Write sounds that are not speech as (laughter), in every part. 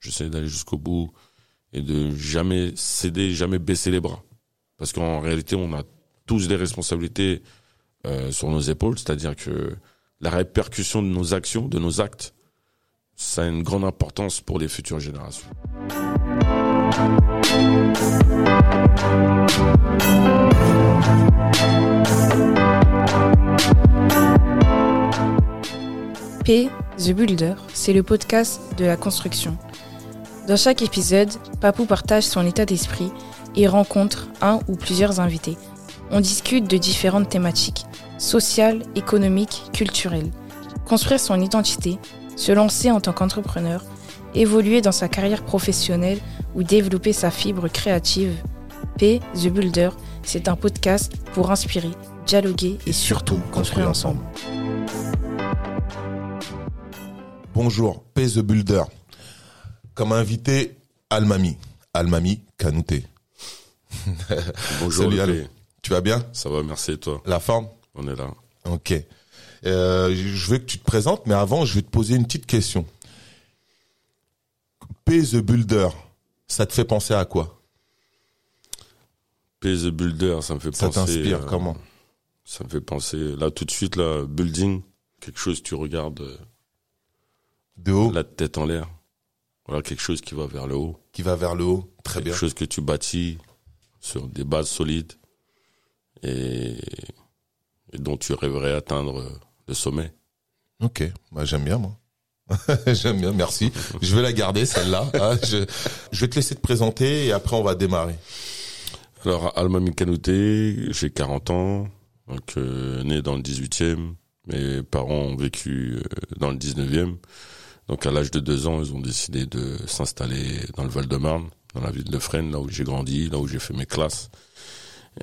J'essaie d'aller jusqu'au bout et de jamais céder, jamais baisser les bras. Parce qu'en réalité, on a tous des responsabilités euh, sur nos épaules, c'est-à-dire que la répercussion de nos actions, de nos actes, ça a une grande importance pour les futures générations. P, The Builder, c'est le podcast de la construction. Dans chaque épisode, Papou partage son état d'esprit et rencontre un ou plusieurs invités. On discute de différentes thématiques, sociales, économiques, culturelles. Construire son identité, se lancer en tant qu'entrepreneur, évoluer dans sa carrière professionnelle ou développer sa fibre créative. P, The Builder, c'est un podcast pour inspirer, dialoguer et, surtout construire ensemble. Bonjour, P The Builder. Comme invité, Almami. Almami Kanouté. (laughs) Bonjour, Salut, Al. Tu vas bien? Ça va, merci et toi? La forme? On est là. Ok. Euh, je veux que tu te présentes, mais avant, je vais te poser une petite question. P The Builder, ça te fait penser à quoi? P the Builder, ça me fait Ça penser. t'inspire euh, comment? Ça me fait penser, là tout de suite, là, building, quelque chose tu regardes euh, De haut, la tête en l'air. Voilà, quelque chose qui va vers le haut. qui va vers le haut. Très bien. quelque chose que tu bâtis sur des bases solides et, et dont tu rêverais atteindre le sommet. Ok, bah, j'aime bien moi. (laughs) j'aime bien, merci. Je vais la garder celle-là. hein. je, je vais te laisser te présenter et après on va démarrer. Alors, Alma Mikanouté, j'ai 40 ans, donc euh, né dans le 18e. Mes parents ont vécu euh, dans le 19e. Donc, à l'âge de deux ans, ils ont décidé de s'installer dans le Val-de-Marne, dans la ville de Fresnes, là où j'ai grandi, là où j'ai fait mes classes.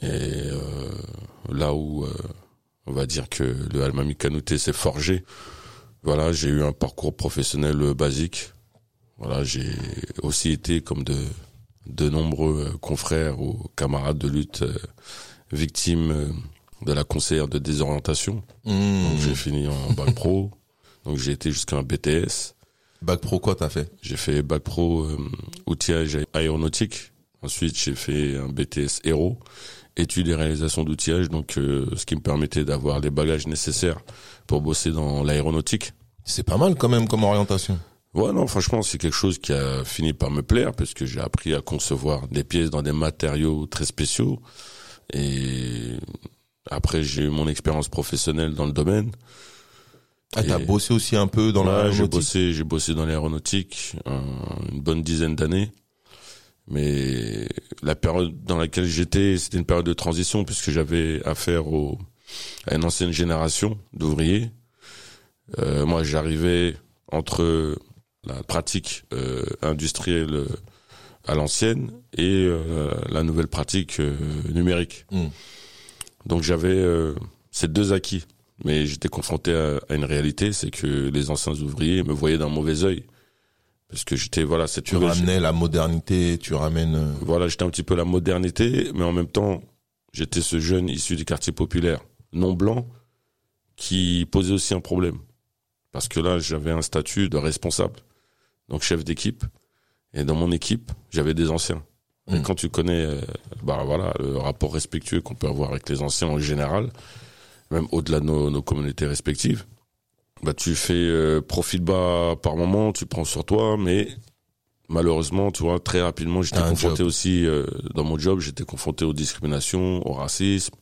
Et euh, là où, euh, on va dire que le Alma Mikanouté s'est forgé. Voilà, j'ai eu un parcours professionnel basique. Voilà, j'ai aussi été comme de de nombreux euh, confrères ou camarades de lutte euh, victimes euh, de la conseillère de désorientation. Mmh. Donc j'ai fini en bac pro. Donc j'ai été jusqu'à un BTS. Bac pro quoi t'as fait J'ai fait bac pro euh, outillage aéronautique. Ensuite j'ai fait un BTS héros, études et réalisation d'outillage. Donc euh, ce qui me permettait d'avoir les bagages nécessaires pour bosser dans l'aéronautique. C'est pas mal quand même comme orientation. Ouais, non, franchement, c'est quelque chose qui a fini par me plaire parce que j'ai appris à concevoir des pièces dans des matériaux très spéciaux. Et après, j'ai eu mon expérience professionnelle dans le domaine. Ah, t'as bossé aussi un peu dans Ouais, j'ai l'aéronautique bossé, j'ai bossé dans l'aéronautique euh, une bonne dizaine d'années. Mais la période dans laquelle j'étais, c'était une période de transition puisque j'avais affaire au, à une ancienne génération d'ouvriers. Euh, moi, j'arrivais entre la pratique euh, industrielle à l'ancienne et euh, la nouvelle pratique euh, numérique. Mm. Donc j'avais euh, ces deux acquis. Mais j'étais confronté à, à une réalité, c'est que les anciens ouvriers me voyaient d'un mauvais œil. Parce que j'étais, voilà, cette Tu ramenais la modernité, tu ramènes... euh, voilà, j'étais un petit peu la modernité, mais en même temps, j'étais ce jeune issu du quartier populaire, non blanc, qui posait aussi un problème. Parce que là, j'avais un statut de responsable, donc chef d'équipe. Et dans mon équipe, j'avais des anciens. Et Mm. quand tu connais, euh, bah voilà, le rapport respectueux qu'on peut avoir avec les anciens en général, même au-delà de nos, nos communautés respectives, bah tu fais euh, profil bas par moment, tu prends sur toi, mais malheureusement, tu vois, très rapidement, j'étais confronté job. aussi euh, dans mon job, j'étais confronté aux discriminations, au racisme.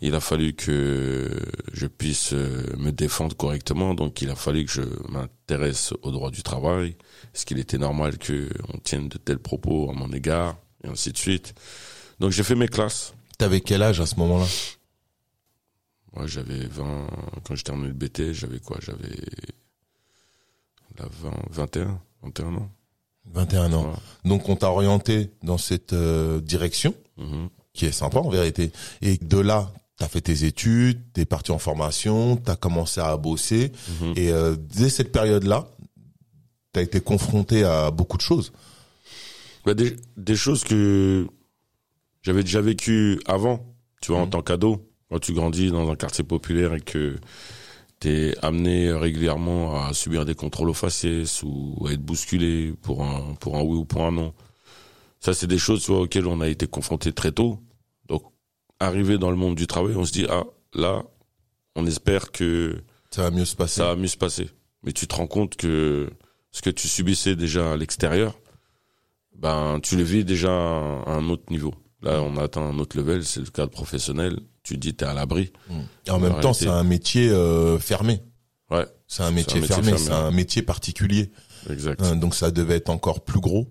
Il a fallu que je puisse euh, me défendre correctement, donc il a fallu que je m'intéresse au droit du travail. Est-ce qu'il était normal que on tienne de tels propos à mon égard et ainsi de suite. Donc j'ai fait mes classes. T'avais quel âge à ce moment-là? Moi, j'avais 20 quand j'ai terminé le BT, j'avais quoi? J'avais la 20 21 21 ans. 21 ans. Voilà. Donc on t'a orienté dans cette euh, direction, Mhm. qui est sympa en vérité. Et de là, t'as fait tes études, t'es parti en formation, t'as commencé à bosser. Mhm. Et euh, dès cette période-là, t'as été confronté à beaucoup de choses. Bah, des, des choses que j'avais déjà vécues avant, tu vois, en Mhm. tant qu'ado. Quand tu grandis dans un quartier populaire et que T'es amené régulièrement à subir des contrôles aux faciès ou à être bousculé pour un pour un oui ou pour un non. Ça, c'est des choses tu vois, auxquelles on a été confronté très tôt. Donc, arrivé dans le monde du travail, on se dit ah là, on espère que Ça va mieux se passer. ça va mieux se passer. Mais tu te rends compte que ce que tu subissais déjà à l'extérieur, ben tu le vis déjà à un autre niveau. Là, on a atteint un autre level, c'est le cadre professionnel. Tu te dis t'es à l'abri. Et en même temps, c'est un métier euh, fermé. Ouais, C'est un métier, métier fermé, fermé, c'est un métier particulier. exact. Hein, donc ça devait être encore plus gros.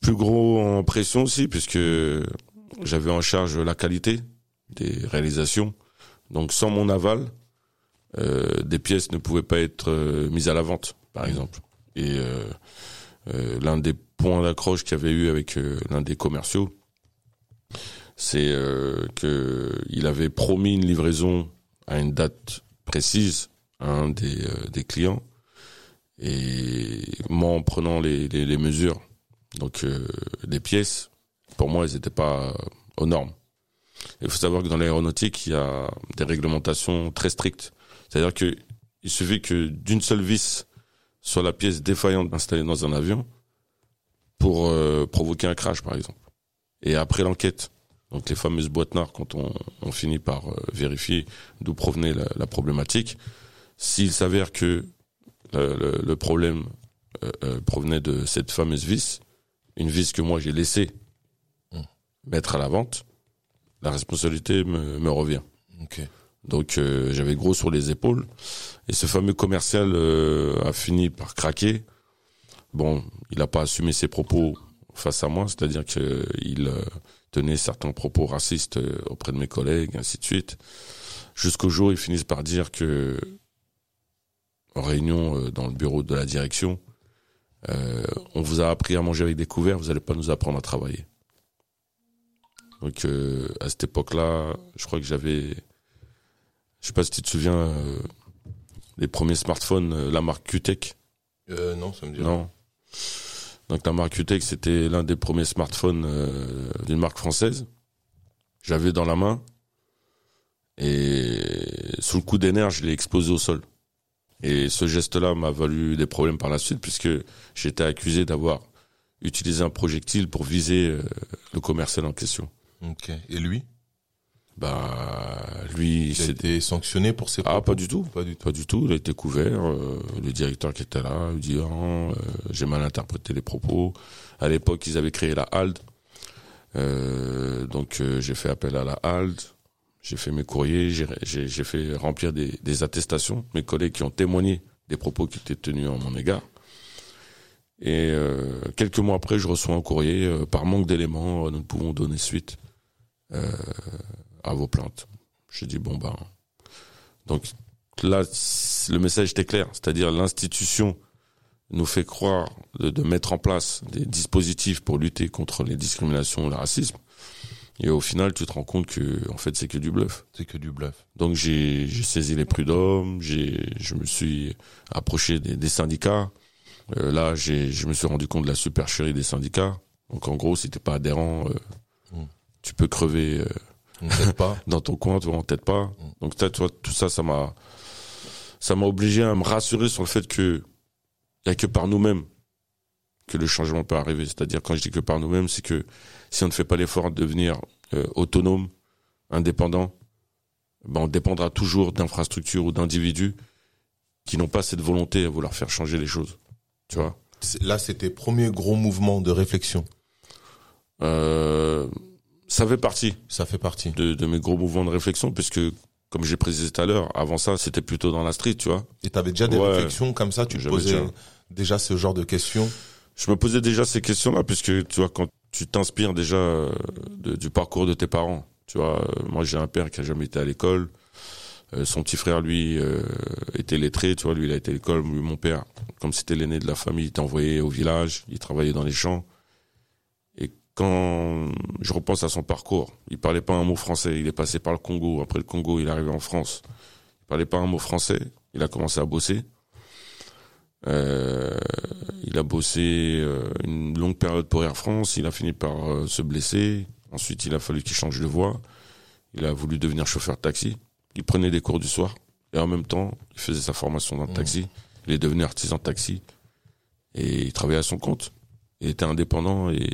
Plus gros en pression aussi, puisque j'avais en charge la qualité des réalisations. Donc sans mon aval, euh, des pièces ne pouvaient pas être euh, mises à la vente, par exemple. Et euh, euh, l'un des points d'accroche qu'il y avait eu avec euh, l'un des commerciaux, c'est euh, que il avait promis une livraison à une date précise à un des, euh, des clients. Et moi, en prenant les, les, mesures, donc euh, les pièces, pour moi, elles n'étaient pas aux normes. Il faut savoir que dans l'aéronautique, il y a des réglementations très strictes. C'est-à-dire que il suffit que d'une seule vis soit la pièce défaillante installée dans un avion pour euh, provoquer un crash, par exemple. Et après l'enquête, donc les fameuses boîtes noires, quand on, on finit par euh, vérifier d'où provenait la, la problématique, s'il s'avère que le, le- le problème euh, euh, provenait de cette fameuse vis, une vis que moi j'ai laissé Mm. mettre à la vente, la responsabilité me, me revient. Ok. Donc euh, j'avais gros sur les épaules. Et ce fameux commercial euh, a fini par craquer. Bon, il n'a pas assumé ses propos face à moi, c'est-à-dire qu'il euh, tenait certains propos racistes euh, auprès de mes collègues, ainsi de suite. Jusqu'au jour où ils finissent par dire que, en réunion euh, dans le bureau de la direction, euh, on vous a appris à manger avec des couverts, vous n'allez pas nous apprendre à travailler. Donc euh, à cette époque-là, je crois que j'avais je sais pas si tu te souviens euh, des premiers smartphones, la marque QTech. Non, ça me dit rien. Donc la marque QTech, c'était l'un des premiers smartphones euh, d'une marque française. J'avais dans la main et sous le coup nerfs, je l'ai explosé au sol. Et ce geste-là m'a valu des problèmes par la suite puisque j'étais accusé d'avoir utilisé un projectile pour viser euh, le commercial en question. Ok. Et lui, Bah lui, il a été sanctionné pour ses ah propos pas du tout. Pas du tout. Pas du tout, il a été couvert. euh, le directeur qui était là, il dit ah, euh, j'ai mal interprété les propos. À l'époque, ils avaient créé la HALD. Euh, donc j'ai fait appel à la HALD. J'ai fait mes courriers, j'ai- fait remplir des, des attestations. Mes collègues qui ont témoigné des propos qui étaient tenus en mon égard. Et euh, quelques mois après, je reçois un courrier. par manque d'éléments, nous ne pouvons donner suite euh, à vos plaintes. J'ai dit bon ben. Donc là, le message était clair, c'est-à-dire l'institution nous fait croire de, de mettre en place des dispositifs pour lutter contre les discriminations et le racisme. Et au final, tu te rends compte que, en fait, c'est que du bluff. C'est que du bluff. Donc j'ai saisi les prud'hommes, j'ai je me suis approché des, des syndicats. Euh, là, j'ai je me suis rendu compte de la supercherie des syndicats. Donc en gros, si t'es pas adhérent, euh, Mm. tu peux crever euh, On pas. (laughs) dans ton coin, toi, en tête pas. Donc, t'as- toi, tout ça, ça m'a, ça m'a obligé à me rassurer sur le fait que il y a que par nous-mêmes que le changement peut arriver. C'est-à-dire, quand je dis que par nous-mêmes, c'est que si on ne fait pas l'effort de devenir euh, autonome, indépendant, ben, on dépendra toujours d'infrastructures ou d'individus qui n'ont pas cette volonté à vouloir faire changer les choses. Tu vois? Là, c'était premier gros mouvement de réflexion. Euh, ça fait partie. Ça fait partie. de, de mes gros mouvements de réflexion, puisque, comme j'ai précisé tout à l'heure, avant ça, c'était plutôt dans la street, tu vois. Et t'avais déjà des Ouais. réflexions comme ça, tu te posais déjà. déjà ce genre de questions? Je me posais déjà ces questions-là, puisque, tu vois, quand tu t'inspires déjà euh, de- du parcours de tes parents, tu vois, euh, moi j'ai un père qui a jamais été à l'école, Euh, son petit frère, lui, euh, était lettré, tu vois, lui, il a été à l'école, mon père, comme c'était l'aîné de la famille, il était envoyé au village, il travaillait dans les champs. Quand je repense à son parcours, il parlait pas un mot français, il est passé par le Congo, après le Congo, il est arrivé en France. Il parlait pas un mot français, il a commencé à bosser. Euh, il a bossé euh, une longue période pour Air France, il a fini par euh, se blesser. Ensuite, il a fallu qu'il change de voie. Il a voulu devenir chauffeur de taxi. Il prenait des cours du soir. et en même temps, il faisait sa formation dans le taxi. Il est devenu artisan de taxi et il travaillait à son compte. Il était indépendant et,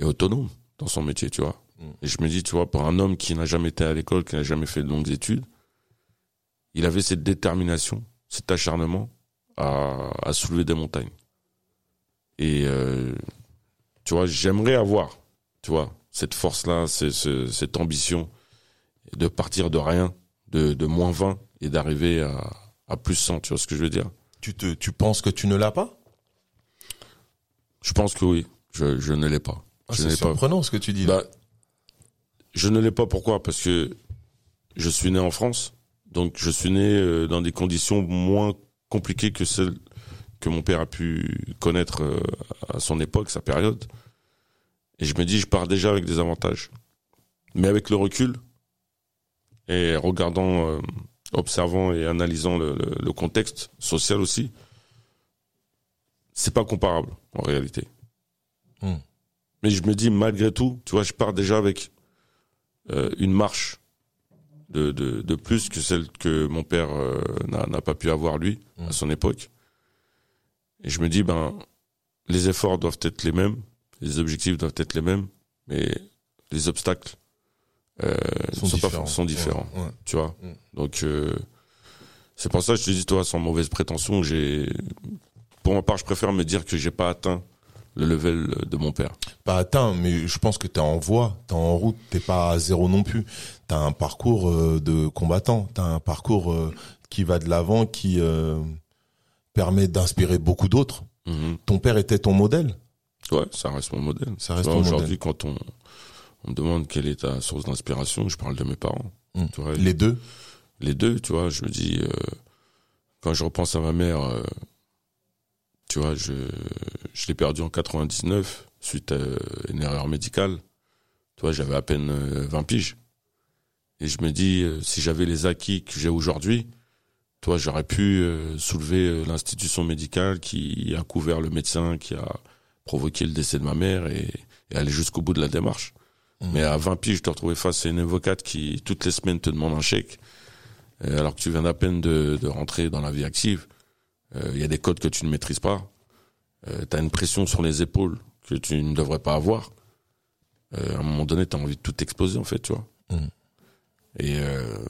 et autonome dans son métier, tu vois. Mm. Et je me dis, tu vois, pour un homme qui n'a jamais été à l'école, qui n'a jamais fait de longues études, il avait cette détermination, cet acharnement à, à soulever des montagnes. Et euh, tu vois, j'aimerais avoir, tu vois, cette force-là, ce- ce- cette ambition de partir de rien, de, de moins 20 et d'arriver à, à plus 100, tu vois ce que je veux dire? Tu te, tu penses que tu ne l'as pas? Je pense que oui, je, je ne l'ai pas. Ah, je C'est n'ai pas. surprenant ce que tu dis. là. Bah, je ne l'ai pas pourquoi? Parce que je suis né en France, donc je suis né euh, dans des conditions moins compliquées que celles que mon père a pu connaître euh, à son époque, sa période. Et je me dis, je pars déjà avec des avantages. Mais avec le recul, et regardant, euh, observant et analysant le, le- le contexte social aussi, c'est pas comparable en réalité. Hmm. Mais je me dis, malgré tout, tu vois, je pars déjà avec euh, une marche de, de, de plus que celle que mon père euh, n'a pas pu avoir lui à Mm. son époque. Et je me dis, ben, les efforts doivent être les mêmes, les objectifs doivent être les mêmes, mais les obstacles euh, Sont sont, pas- différents. sont différents, Ouais, ouais. tu vois. Mm. Donc, euh, c'est pour ça que je te dis, toi, sans mauvaise prétention, j'ai, pour ma part, je préfère me dire que j'ai pas atteint le level de mon père. Pas atteint, mais je pense que t'es en voie, t'es en route, t'es pas à zéro non plus. T'as un parcours euh, de combattant, t'as un parcours euh, qui va de l'avant, qui euh, permet d'inspirer beaucoup d'autres. Mhm. Ton père était ton modèle. Ouais, ça reste mon modèle. Ça reste Tu Aujourd'hui, quand on, on me demande quelle est ta source d'inspiration, je parle de mes parents. Mm. Tu vois, Les deux? les deux, tu vois, je me dis, euh, quand je repense à ma mère, euh, tu vois, je, je l'ai perdue en 99 suite à une erreur médicale. Tu vois, j'avais à peine euh, 20 piges. Et je me dis, euh, si j'avais les acquis que j'ai aujourd'hui, toi, j'aurais pu euh, soulever euh, l'institution médicale qui a couvert le médecin qui a provoqué le décès de ma mère et, et aller jusqu'au bout de la démarche. Mhm. Mais à 20 piges, je te retrouvais face à une avocate qui, toutes les semaines, te demande un chèque. Euh, alors que tu viens d'à peine de, de rentrer dans la vie active. Euh, Il y a des codes que tu ne maîtrises pas. Euh, tu as une pression sur les épaules que tu ne devrais pas avoir. Euh, à un moment donné, tu as envie de tout exploser, en fait, tu vois. Mhm. Et, euh,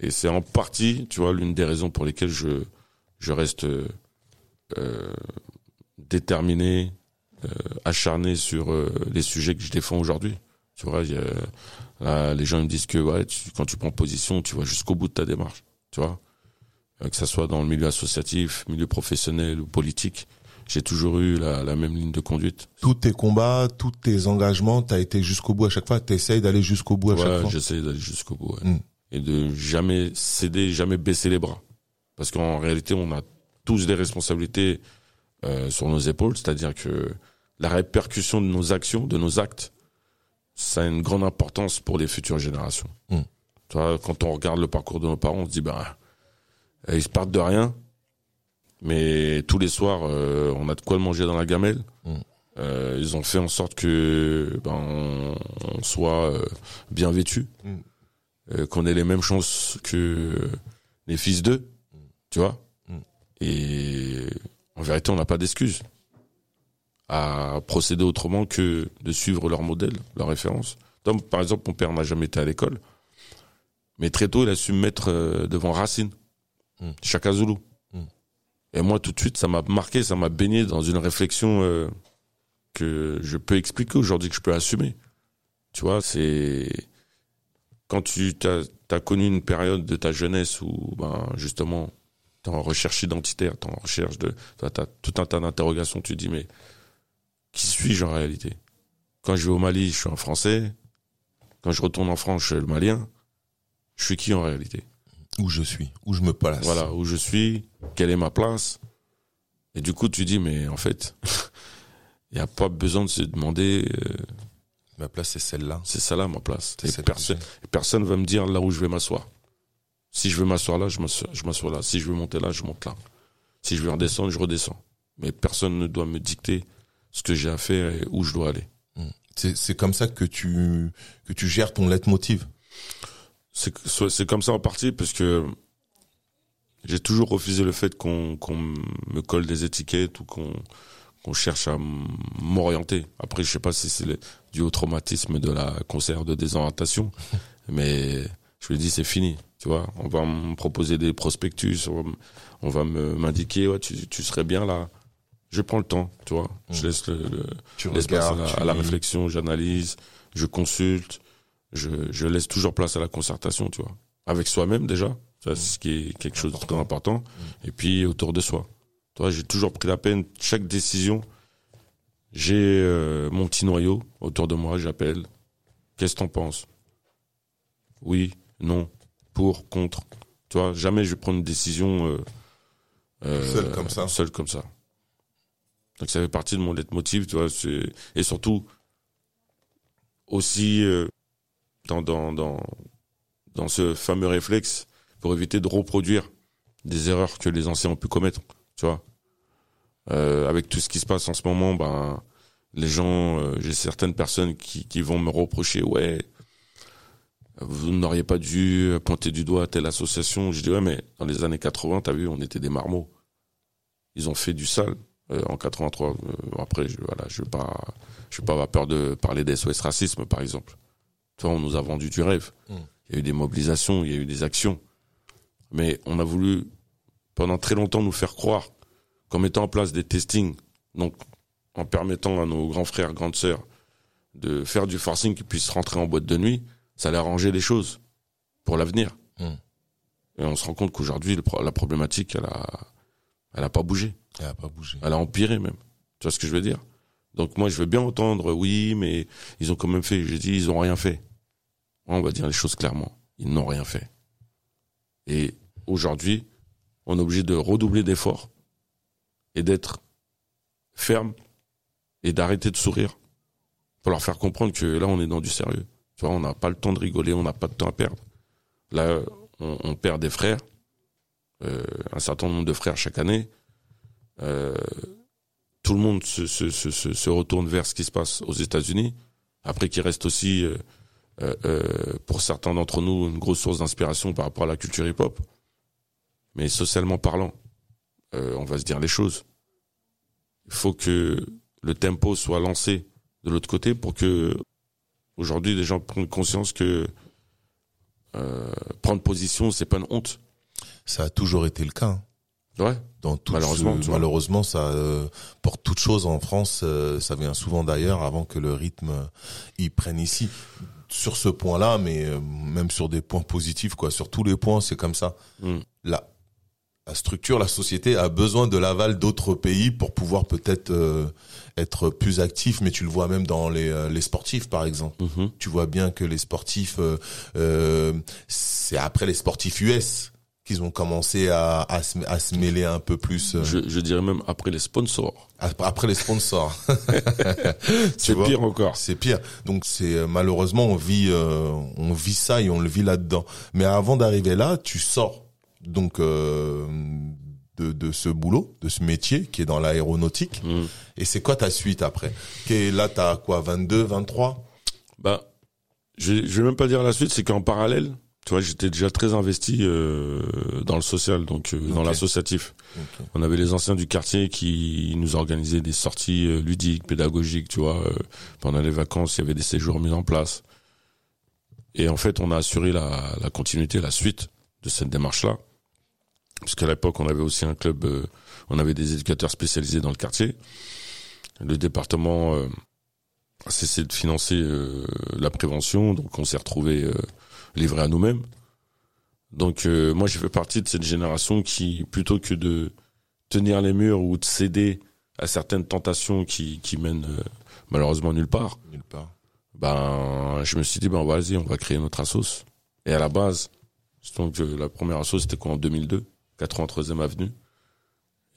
et c'est en partie, tu vois, l'une des raisons pour lesquelles je, je reste euh, euh, déterminé, euh, acharné sur euh, les sujets que je défends aujourd'hui. Tu vois, il y a- là, les gens me disent que ouais, tu- quand tu prends position, tu vas jusqu'au bout de ta démarche. Tu vois, Euh, que ça soit dans le milieu associatif, milieu professionnel ou politique, j'ai toujours eu la, la même ligne de conduite. Tous tes combats, tous tes engagements, t'as été jusqu'au bout à chaque fois. T'essayes d'aller jusqu'au bout à chaque fois. j'essaie d'aller jusqu'au bout. ouais. Mm. Et de jamais céder, jamais baisser les bras. Parce qu'en réalité, on a tous des responsabilités euh, sur nos épaules, c'est-à-dire que la répercussion de nos actions, de nos actes, ça a une grande importance pour les futures générations. Mm. Tu vois, quand on regarde le parcours de nos parents, on se dit, bah, euh, ils se partent de rien, mais tous les soirs, euh, on a de quoi manger dans la gamelle. Mm. Euh, ils ont fait en sorte que ben, on, on soit euh, bien vêtu, Mm. qu'on ait les mêmes chances que les fils d'eux, tu vois. Mm. Et en vérité, on n'a pas d'excuse à procéder autrement que de suivre leur modèle, leur référence. Donc, par exemple, mon père n'a jamais été à l'école, mais très tôt, il a su me mettre devant Racine, Mm. Chaka Zulu. Mm. Et moi, tout de suite, ça m'a marqué, ça m'a baigné dans une réflexion euh, que je peux expliquer aujourd'hui, que je peux assumer. Tu vois, c'est quand tu as connu une période de ta jeunesse où, ben, justement, t'es en recherche identitaire, t'es en recherche de, t'as as tout un tas d'interrogations, tu te dis, mais qui suis-je en réalité? Quand je vais au Mali, je suis un Français. Quand je retourne en France, je suis le Malien. Je suis qui en réalité? Où je suis, où je me place. Voilà, où je suis, quelle est ma place Et du coup, tu dis, mais en fait, (laughs) il n'y a pas besoin de se demander, euh, Ma place, c'est celle-là. c'est ça là ma place. Et personne, personne va me dire là où je vais m'asseoir. Si je veux m'asseoir là, je m'assois, là. Si je veux monter là, je monte là. Si je veux redescendre, je redescends. Mais personne ne doit me dicter ce que j'ai à faire et où je dois aller. C'est c'est comme ça que tu que tu gères ton leitmotiv. C'est c'est comme ça en partie parce que j'ai toujours refusé le fait qu'on qu'on me colle des étiquettes ou qu'on qu'on cherche à m'orienter. Après, je sais pas si c'est dû au traumatisme de la concert de désorientation, (laughs) mais je lui dis c'est fini. Tu vois, on va me proposer des prospectus, on va m'indiquer ouais tu, tu serais bien là. Je prends le temps, tu vois. Je mmh. laisse le, l'espace à, la, réflexion, j'analyse, je consulte, je, je laisse toujours place à la concertation, tu vois. Avec soi-même déjà, ça c'est ce qui est quelque chose de très important, et puis autour de soi. Toi, j'ai toujours pris la peine. Chaque décision, j'ai euh, mon petit noyau autour de moi. J'appelle. Qu'est-ce que t'en penses? Oui, non, pour, contre. Tu vois, jamais je vais prendre une décision euh, euh, seul comme ça. Seul comme ça. Donc ça fait partie de mon leitmotiv, tu vois. Et surtout aussi dans dans ce fameux réflexe pour éviter de reproduire des erreurs que les anciens ont pu commettre tu vois. Euh, avec tout ce qui se passe en ce moment, ben les gens, euh, j'ai certaines personnes qui, vont me reprocher, ouais, vous n'auriez pas dû pointer du doigt à telle association. Je dis ouais, mais dans les années 80, t'as vu, on était des marmots. Ils ont fait du sale euh, en 83. après, je, voilà, je veux pas, je pas avoir peur de parler des SOS racisme, par exemple. Tu vois, on nous a vendu du rêve. Hmm. Il y a eu des mobilisations, il y a eu des actions, mais on a voulu pendant très longtemps nous faire croire qu'en mettant en place des testings, donc en permettant à nos grands frères, grandes sœurs de faire du forcing qui puissent rentrer en boîte de nuit, ça allait arranger les choses pour l'avenir. Hmm. Et on se rend compte qu'aujourd'hui, la problématique, elle a, elle a pas bougé. Elle a pas bougé. Elle a empiré même. Tu vois ce que je veux dire? Donc moi, je veux bien entendre, oui, mais ils ont quand même fait. J'ai dit, ils ont rien fait. On va dire les choses clairement. Ils n'ont rien fait. Et aujourd'hui, on est obligé de redoubler d'efforts et d'être ferme et d'arrêter de sourire pour leur faire comprendre que là, on est dans du sérieux. Tu vois, on n'a pas le temps de rigoler, on n'a pas de temps à perdre. Là, on, perd des frères, euh, un certain nombre de frères chaque année. Euh, tout le monde se, retourne vers ce qui se passe aux États-Unis. Après, qu'il reste aussi, euh, euh, pour certains d'entre nous, une grosse source d'inspiration par rapport à la culture hip-hop mais socialement parlant, euh, on va se dire les choses. Il faut que le tempo soit lancé de l'autre côté pour que aujourd'hui les gens prennent conscience que euh, prendre position c'est pas une honte. Ça a toujours été le cas. Hein. Ouais. Dans malheureusement, malheureusement, ça euh, pour toute chose en France, euh, ça vient souvent d'ailleurs avant que le rythme y prenne ici. Sur ce point-là, mais même sur des points positifs, quoi. Sur tous les points, c'est comme ça. Mm. La structure, la société a besoin de l'aval d'autres pays pour pouvoir peut-être euh, être plus actif. Mais tu le vois même dans les, euh, les sportifs, par exemple. Mhm. Tu vois bien que les sportifs, euh, c'est après les sportifs US qu'ils ont commencé à, à, se, à se mêler un peu plus. Je, je, dirais même après les sponsors. Après les sponsors. (laughs) c'est pire encore. C'est pire. Donc c'est malheureusement on vit on vit ça et on le vit là-dedans. Mais avant d'arriver là, tu sors donc euh, de, de ce boulot, de ce métier qui est dans l'aéronautique. Mm. Et c'est quoi ta suite après? Là, Là, t'as quoi 22, 23 Bah, je, je vais même pas dire la suite, c'est qu'en parallèle, tu vois, j'étais déjà très investi euh, dans le social, donc euh, dans l'associatif. On avait les anciens du quartier qui nous organisaient des sorties euh, ludiques, pédagogiques, tu vois. pendant les vacances, il y avait des séjours mis en place. Et en fait, on a assuré la, la continuité, la suite de cette démarche-là parce qu'à l'époque on avait aussi un club, euh, on avait des éducateurs spécialisés dans le quartier. Le département euh, a cessé de financer euh, la prévention, donc on s'est retrouvé livré à nous-mêmes. Donc moi j'ai fait partie de cette génération qui, plutôt que de tenir les murs ou de céder à certaines tentations qui, qui mènent malheureusement nulle part, nulle part. Ben je me suis dit ben vas-y on va créer notre assos. Et à la base, donc la première assos c'était quoi en 2002 83e avenue.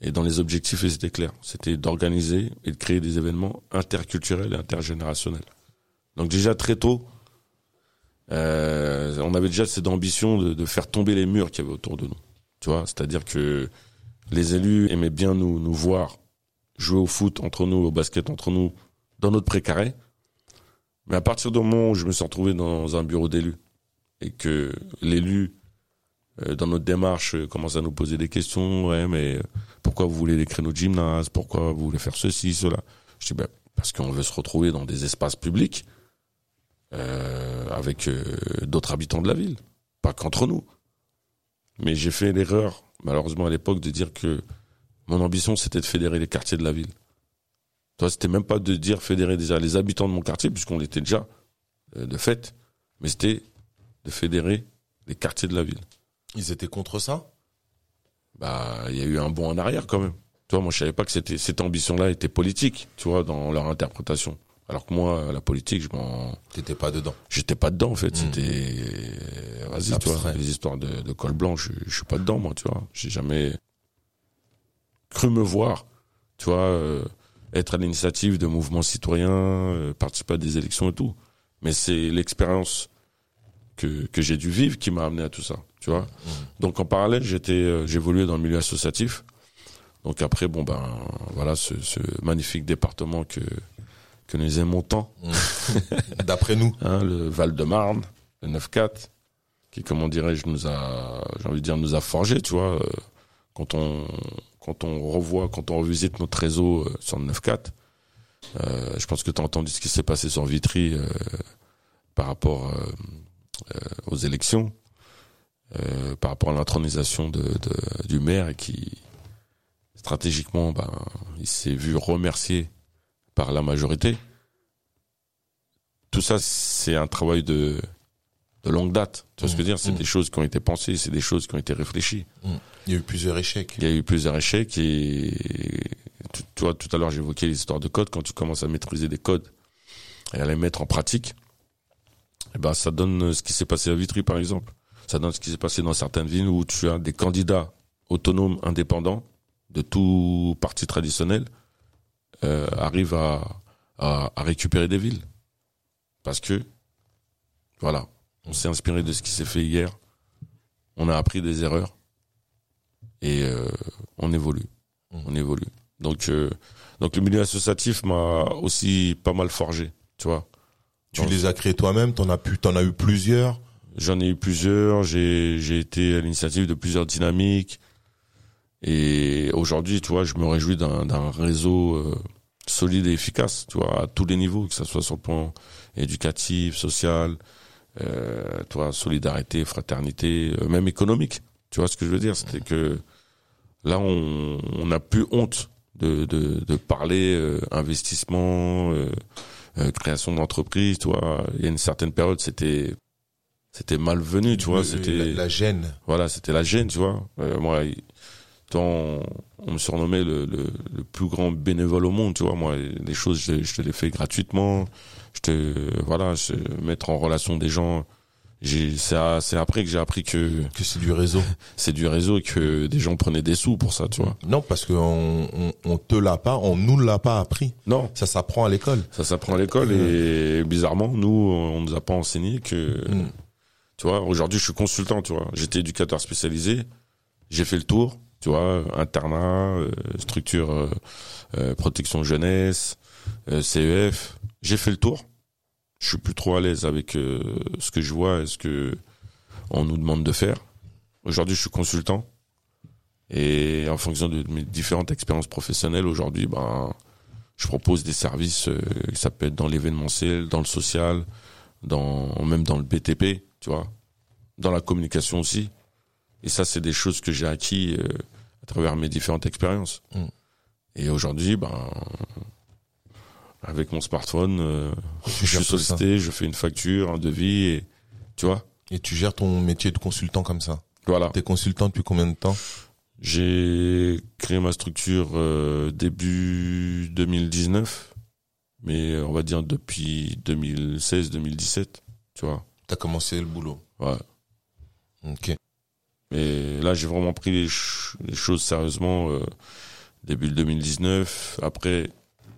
Et dans les objectifs, ils étaient clairs. C'était d'organiser et de créer des événements interculturels et intergénérationnels. Donc déjà très tôt, euh, on avait déjà cette ambition de, de faire tomber les murs qu'il y avait autour de nous. Tu vois, c'est-à-dire que les élus aimaient bien nous, nous voir jouer au foot entre nous, au basket entre nous, dans notre précaré. Mais à partir du moment où je me suis retrouvé dans un bureau d'élus, et que l'élu, euh, dans notre démarche, euh, commence à nous poser des questions, ouais, mais euh, pourquoi vous voulez des créneaux de gymnase, pourquoi vous voulez faire ceci, cela? Je dis, ben, parce qu'on veut se retrouver dans des espaces publics avec euh, d'autres habitants de la ville, pas qu'entre nous. Mais j'ai fait l'erreur, malheureusement à l'époque, de dire que mon ambition c'était de fédérer les quartiers de la ville. Toi, c'était même pas de dire fédérer déjà les habitants de mon quartier, puisqu'on l'était déjà euh, de fait, mais c'était de fédérer les quartiers de la ville. Ils étaient contre ça? Bah, il y a eu un bond en arrière quand même. Tu vois, moi je savais pas que c'était cette ambition-là était politique, tu vois, dans leur interprétation. Alors que moi, la politique, je m'en, T'étais pas dedans. j'étais pas dedans en fait. Mm. C'était, vas-y, tu vois, les histoires de, de col blanc, je, je suis pas dedans moi, tu vois. J'ai jamais cru me voir, tu vois, euh, être à l'initiative de mouvements citoyens, euh, participer à des élections et tout. Mais c'est l'expérience que que j'ai dû vivre qui m'a amené à tout ça, tu vois. Donc en parallèle, j'étais, euh, j'évoluais dans le milieu associatif. Donc après, bon ben voilà, ce, ce magnifique département que que nous aimons tant, (laughs) D'après nous. hein, le Val-de-Marne, le 9-4, qui, comment dirais-je, nous a, j'ai envie de dire, nous a forgé, tu vois. euh, Quand on, quand on revoit, quand on revisite notre réseau euh, sur le 9-4, euh, je pense que tu as entendu ce qui s'est passé sur Vitry euh, par rapport euh, aux élections, par rapport à l'intronisation de, de- du maire qui, stratégiquement, ben, il s'est vu remercier par la majorité. Tout ça, c'est un travail de, de longue date. Tu vois ce que je veux dire? C'est Mmh. des choses qui ont été pensées, c'est des choses qui ont été réfléchies. Il y a eu plusieurs échecs. Il y a eu plusieurs échecs et tu, tu vois, tout à l'heure j'évoquais l'histoire de code. Quand tu commences à maîtriser des codes et à les mettre en pratique, eh ben ça donne ce qui s'est passé à Vitry par exemple. Ça donne ce qui s'est passé dans certaines villes où tu as des candidats autonomes, indépendants de tout parti traditionnel euh, arrivent à, à, à récupérer des villes parce que voilà, on s'est inspiré de ce qui s'est fait hier. On a appris des erreurs et euh, on évolue. Mhm. On évolue. Donc, euh, donc le milieu associatif m'a aussi pas mal forgé, tu vois. Tu les as créés toi-même, t'en as pu, t'en as eu plusieurs? J'en ai eu plusieurs, j'ai j'ai été à l'initiative de plusieurs dynamiques. Et aujourd'hui, tu vois, je me réjouis d'un réseau euh, solide et efficace, tu vois, à tous les niveaux, que ce soit sur le plan éducatif, social, euh, tu vois, solidarité, fraternité, euh, même économique. Tu vois ce que je veux dire? C'était que là, on on n'a plus honte de, de, de parler euh, investissement, euh, euh, création d'entreprise, tu vois. Il y a une certaine période, c'était c'était malvenu, tu vois. C'était la, la gêne. voilà, c'était la gêne, tu vois. Euh, moi, tant on, me surnommait le, le, le plus grand bénévole au monde, tu vois. Moi, les choses, je, je te les fais gratuitement. Je te, voilà, je, mettre en relation des gens. C'est, après que j'ai appris que Que c'est du réseau. (laughs) c'est du réseau et que des gens prenaient des sous pour ça, tu vois. Non, parce que on, on, on te l'a pas, on nous l'a pas appris. Non, Ça s'apprend à l'école. ça s'apprend à l'école et bizarrement, nous, on nous a pas enseigné que, Mm. tu vois, aujourd'hui, je suis consultant, tu vois. J'étais éducateur spécialisé. J'ai fait le tour, tu vois, internat, euh, structure euh, euh, protection jeunesse, CEF. J'ai fait le tour. Je suis plus trop à l'aise avec ce que je vois et ce que on nous demande de faire. Aujourd'hui, je suis consultant et en fonction de mes différentes expériences professionnelles, aujourd'hui, ben, je propose des services. ça peut être dans l'événementiel, dans le social, dans même dans le BTP, tu vois, dans la communication aussi. Et ça, c'est des choses que j'ai acquis euh, à travers mes différentes expériences. Mm. Et aujourd'hui, ben, avec mon smartphone, euh, (laughs) je suis sollicité, je fais une facture, un devis, et tu vois, Et tu gères ton métier de consultant comme ça. voilà. T'es consultant depuis combien de temps? J'ai créé ma structure euh, début 2019, mais euh, on va dire depuis 2016-2017, tu vois. T'as commencé le boulot. Ouais. Ok. Mais là, j'ai vraiment pris les, ch- les choses sérieusement euh, début 2019. Après,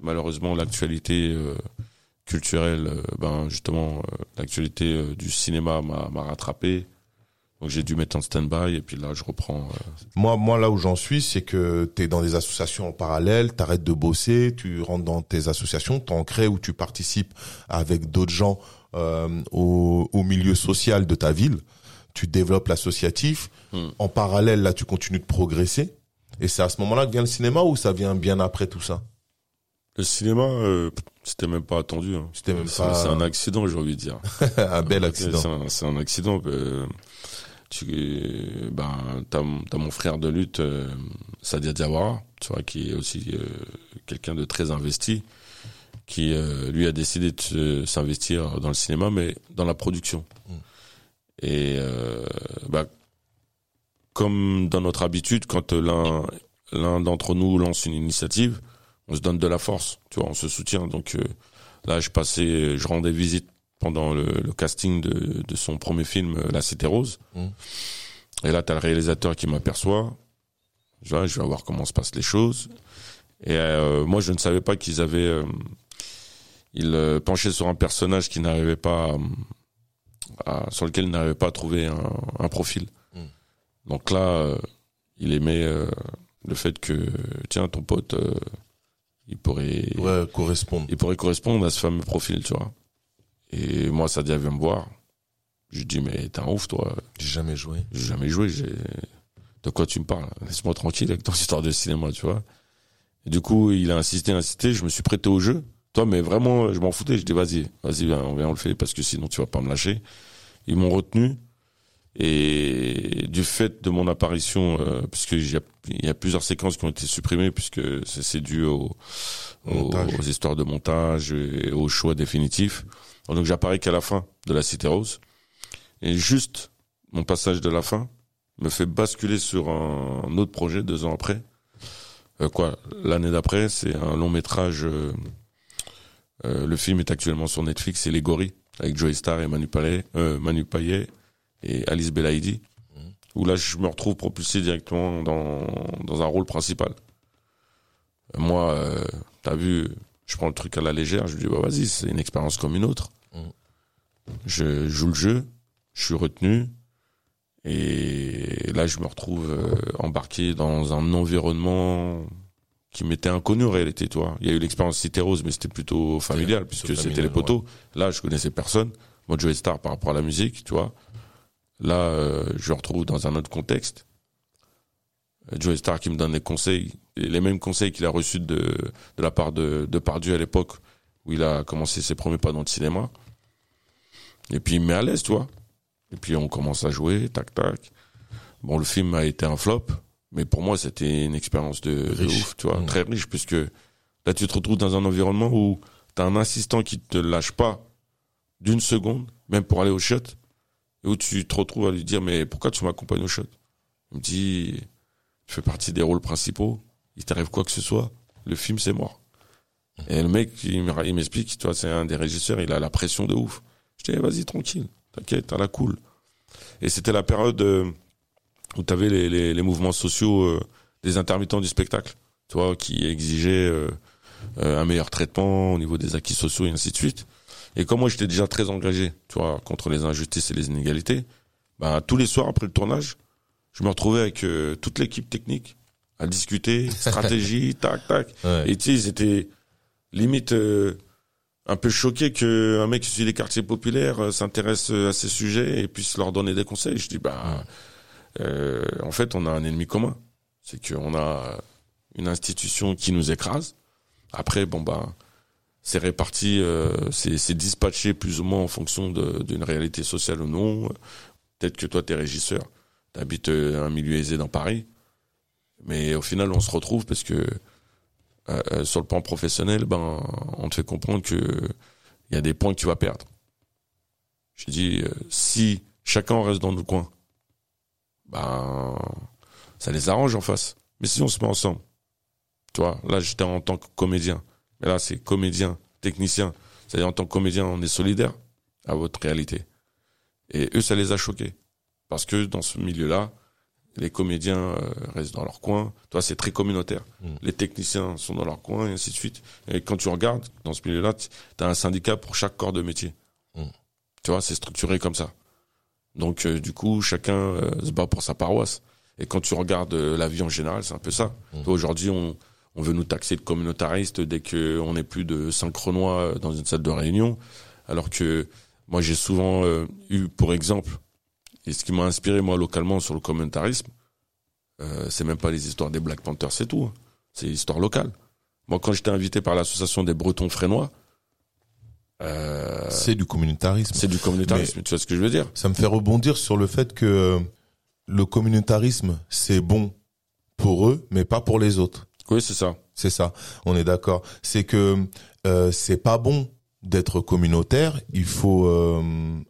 malheureusement, l'actualité euh, culturelle, euh, ben justement, euh, l'actualité euh, du cinéma m'a rattrapé. Donc j'ai dû mettre en stand-by et puis là, je reprends. Moi, moi, là où j'en suis, c'est que t'es dans des associations en parallèle, t'arrêtes de bosser, tu rentres dans tes associations, t'en crées ou tu participes avec d'autres gens au, au milieu social de ta ville. Tu développes l'associatif. Hmm. En parallèle, là, tu continues de progresser. Et c'est à ce moment-là que vient le cinéma ou ça vient bien après tout ça? Le cinéma, euh, c'était même pas attendu. Hein. C'était même C'est pas- c'est un accident, j'ai envie de dire. (laughs) Un bel accident. c'est un accident. euh, tu, ben, t'as, mon frère de lutte, euh, Sadia Diawara, tu vois, qui est aussi euh, quelqu'un de très investi, qui euh, lui a décidé de s'investir dans le cinéma, mais dans la production. Et euh, bah, comme dans notre habitude, quand l'un l'un d'entre nous lance une initiative, on se donne de la force, tu vois, on se soutient. Donc euh, là, je passais, je rendais visite pendant le, le casting de, de son premier film, La Cité Rose. Mm. Et là, t'as le réalisateur qui m'aperçoit. Je vais, je vais voir comment se passent les choses. Et euh, moi, je ne savais pas qu'ils avaient... euh, ils euh, penchaient sur un personnage qui n'arrivait pas... à- sur lequel ils n'arrivaient pas à trouver un, un profil. Mm. Donc là, euh, il aimait euh, le fait que, tiens, ton pote, euh, il pourrait... Ouais, correspondre. Il pourrait correspondre à ce fameux profil, tu vois. Et moi, ça vient me voir. Je lui dis, mais t'es un ouf, toi. J'ai jamais joué. J'ai jamais joué. J'ai... De quoi tu me parles? Laisse-moi tranquille avec ton histoire de cinéma, tu vois. Et du coup, il a insisté, insisté. Je me suis prêté au jeu. Toi, mais vraiment, je m'en foutais. Je dis, vas-y, vas-y, viens, on vient, on le fait, parce que sinon, tu vas pas me lâcher. Ils m'ont retenu. Et du fait de mon apparition, euh, puisque il y a, il y a plusieurs séquences qui ont été supprimées, puisque c'est, c'est dû au, aux histoires de montage et au choix définitif. Donc j'apparais qu'à la fin de la Cité Rose. Et juste mon passage de la fin me fait basculer sur un, autre projet deux ans après. Euh, quoi L'année d'après, c'est un long métrage. euh, euh, le film est actuellement sur Netflix, c'est Les Gorilles, avec Joey Star et Manu Payet, euh, Manu Payet et Alice Belaïdi. Où là, je me retrouve propulsé directement dans, dans un rôle principal. Euh, Moi, euh, t'as vu, je prends le truc à la légère, je me dis, bah vas-y, c'est une expérience comme une autre. Mm. Je joue le jeu, je suis retenu, et là, je me retrouve euh, embarqué dans un environnement qui m'était inconnu en réalité, tu vois. Il y a eu l'expérience Cité Rose, mais c'était plutôt familial, puisque c'était les poteaux. Là, je connaissais personne. Moi, Joey Star par rapport à la musique, tu vois. Là, euh, je me retrouve dans un autre contexte. Euh, Joey Star qui me donne des conseils, les mêmes conseils qu'il a reçus de, de la part de, de Pardieu à l'époque, où il a commencé ses premiers pas dans le cinéma. Et puis, il me met à l'aise, tu vois. Et puis, on commence à jouer, tac, tac. Bon, le film a été un flop, mais pour moi, c'était une expérience de, ouf, tu vois, très riche, puisque là, tu te retrouves dans un environnement où t'as un assistant qui te lâche pas d'une seconde, même pour aller au shot, et où tu te retrouves à lui dire, mais pourquoi tu m'accompagnes au shot? Il me dit, tu fais partie des rôles principaux, il t'arrive quoi que ce soit, le film, c'est mort. Et le mec, il me- il m'explique, tu vois, c'est un des régisseurs, il a la pression de ouf. Je dis, eh, vas-y, tranquille, t'inquiète, t'as la cool. Et c'était la période où t'avais les, les, les mouvements sociaux euh, des intermittents du spectacle, tu vois, qui exigeaient euh, euh, un meilleur traitement au niveau des acquis sociaux et ainsi de suite. Et comme moi, j'étais déjà très engagé, tu vois, contre les injustices et les inégalités, ben, tous les soirs après le tournage, je me retrouvais avec euh, toute l'équipe technique à discuter, (laughs) stratégie, tac, tac. Ouais. Et tu sais, ils étaient limite euh, un peu choqués que un mec issu des quartiers populaires euh, s'intéresse à ces sujets et puisse leur donner des conseils. Je dis bah euh, en fait on a un ennemi commun, c'est qu'on a une institution qui nous écrase. Après bon bah c'est réparti, euh, c'est dispatché plus ou moins en fonction d'une réalité sociale ou non. Peut-être que toi t'es régisseur, t'habites euh, un milieu aisé dans Paris, mais au final on se retrouve parce que euh, euh, sur le plan professionnel, ben, on te fait comprendre que il y a des points que tu vas perdre. Je dis, euh, si chacun reste dans notre coin, ben, ça les arrange en face. Mais si on se met ensemble, tu vois, là j'étais en tant que comédien, mais là c'est comédien, technicien. C'est-à-dire en tant que comédien, on est solidaire à votre réalité. Et eux, ça les a choqués. Parce que dans ce milieu-là, les comédiens euh, restent dans leur coin. Toi, c'est très communautaire. Mm. Les techniciens sont dans leur coin et ainsi de suite. Et quand tu regardes dans ce milieu-là, tu as un syndicat pour chaque corps de métier. Mm. Tu vois, c'est structuré comme ça. Donc, euh, du coup, chacun euh, se bat pour sa paroisse. Et quand tu regardes euh, la vie en général, c'est un peu ça. Mm. Aujourd'hui, on, on veut nous taxer de communautariste dès qu'on est plus de cinq Renois euh, dans une salle de réunion. Alors que Moi, j'ai souvent euh, eu, pour exemple, et ce qui m'a inspiré moi localement sur le communautarisme, euh, c'est même pas les histoires des Black Panthers, c'est tout. hein. C'est l'histoire locale. Moi, quand j'étais invité par l'association des Bretons Frénois, euh, C'est du communautarisme. c'est du communautarisme. Tu vois ce que je veux dire? Ça me fait rebondir sur le fait que euh, le communautarisme, c'est bon pour eux, mais pas pour les autres. Oui, c'est ça. C'est ça. On est d'accord. C'est que euh, c'est pas bon d'être communautaire. Il faut euh,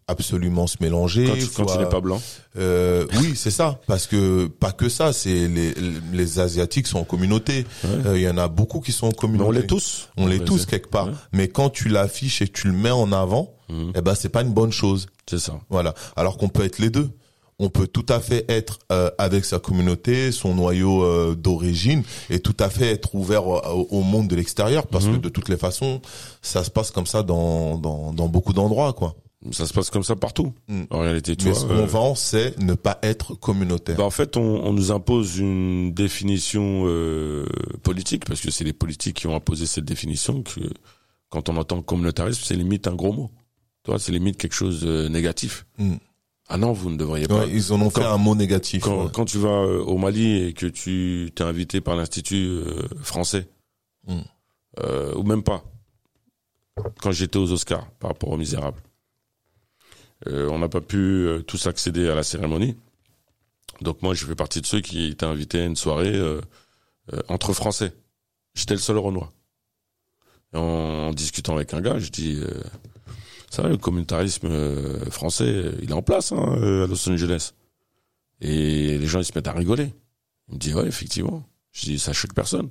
absolument se mélanger. Quand, tu, quand il n'est pas blanc. euh, oui, c'est ça. Parce que pas que ça. C'est les, les asiatiques sont en communauté. Ouais. Euh, Il y en a beaucoup qui sont en Mais communauté. on l'est tous. On l'est Ouais, tous quelque part. Ouais. Mais quand tu l'affiches et que tu le mets en avant, Mhm. eh ben c'est pas une bonne chose. C'est ça. Voilà. Alors qu'on peut être les deux. On peut tout à fait être euh, avec sa communauté, son noyau euh, d'origine, et tout à fait être ouvert au, au monde de l'extérieur, parce Mhm. que de toutes les façons, ça se passe comme ça dans dans, dans beaucoup d'endroits, quoi. Ça se passe comme ça partout. Mm. En réalité, tu Mais vois. ce qu'on euh, vend, c'est ne pas être communautaire. Bah, en fait, on, on nous impose une définition euh, politique, parce que c'est les politiques qui ont imposé cette définition, que quand on entend communautarisme, c'est limite un gros mot. Tu vois, c'est limite quelque chose de négatif. Mm. Ah non, vous ne devriez pas. Ouais, ils en ont fait un mot négatif. Quand, ouais. quand tu vas euh, au Mali et que tu t'es invité par l'Institut euh, français, Mm. euh, ou même pas, quand j'étais aux Oscars par rapport aux Misérables, euh, on n'a pas pu tous accéder à la cérémonie. Donc moi, je fais partie de ceux qui étaient invités à une soirée entre Français. J'étais le seul Renoir. En, en discutant avec un gars, je dis, ça le communautarisme euh, français, il est en place hein, euh, à Los Angeles. Et les gens, ils se mettent à rigoler. Il me dit, ouais, effectivement. Je dis, ça choque personne.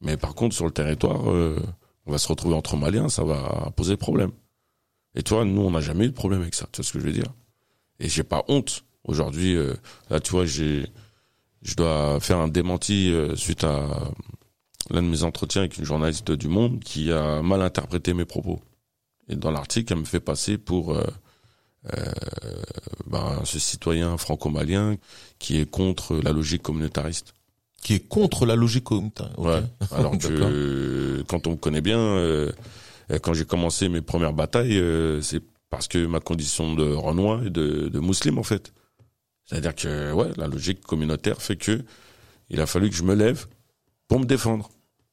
Mais par contre, sur le territoire, euh, on va se retrouver entre Maliens, ça va poser problème. Et tu vois, nous, on n'a jamais eu de problème avec ça. Tu vois ce que je veux dire? Et j'ai pas honte. Aujourd'hui, euh, là, tu vois, j'ai, je dois faire un démenti euh, suite à l'un de mes entretiens avec une journaliste du Monde qui a mal interprété mes propos. Et dans l'article, elle me fait passer pour euh, euh, ben, ce citoyen franco-malien qui est contre la logique communautariste. Qui est contre la logique communautaire. Ok. Ouais. (laughs) Alors que quand on me connaît bien, euh, quand j'ai commencé mes premières batailles, euh, c'est parce que ma condition de renois et de, de musulman en fait. C'est-à-dire que ouais, la logique communautaire fait que il a fallu que je me lève pour me défendre,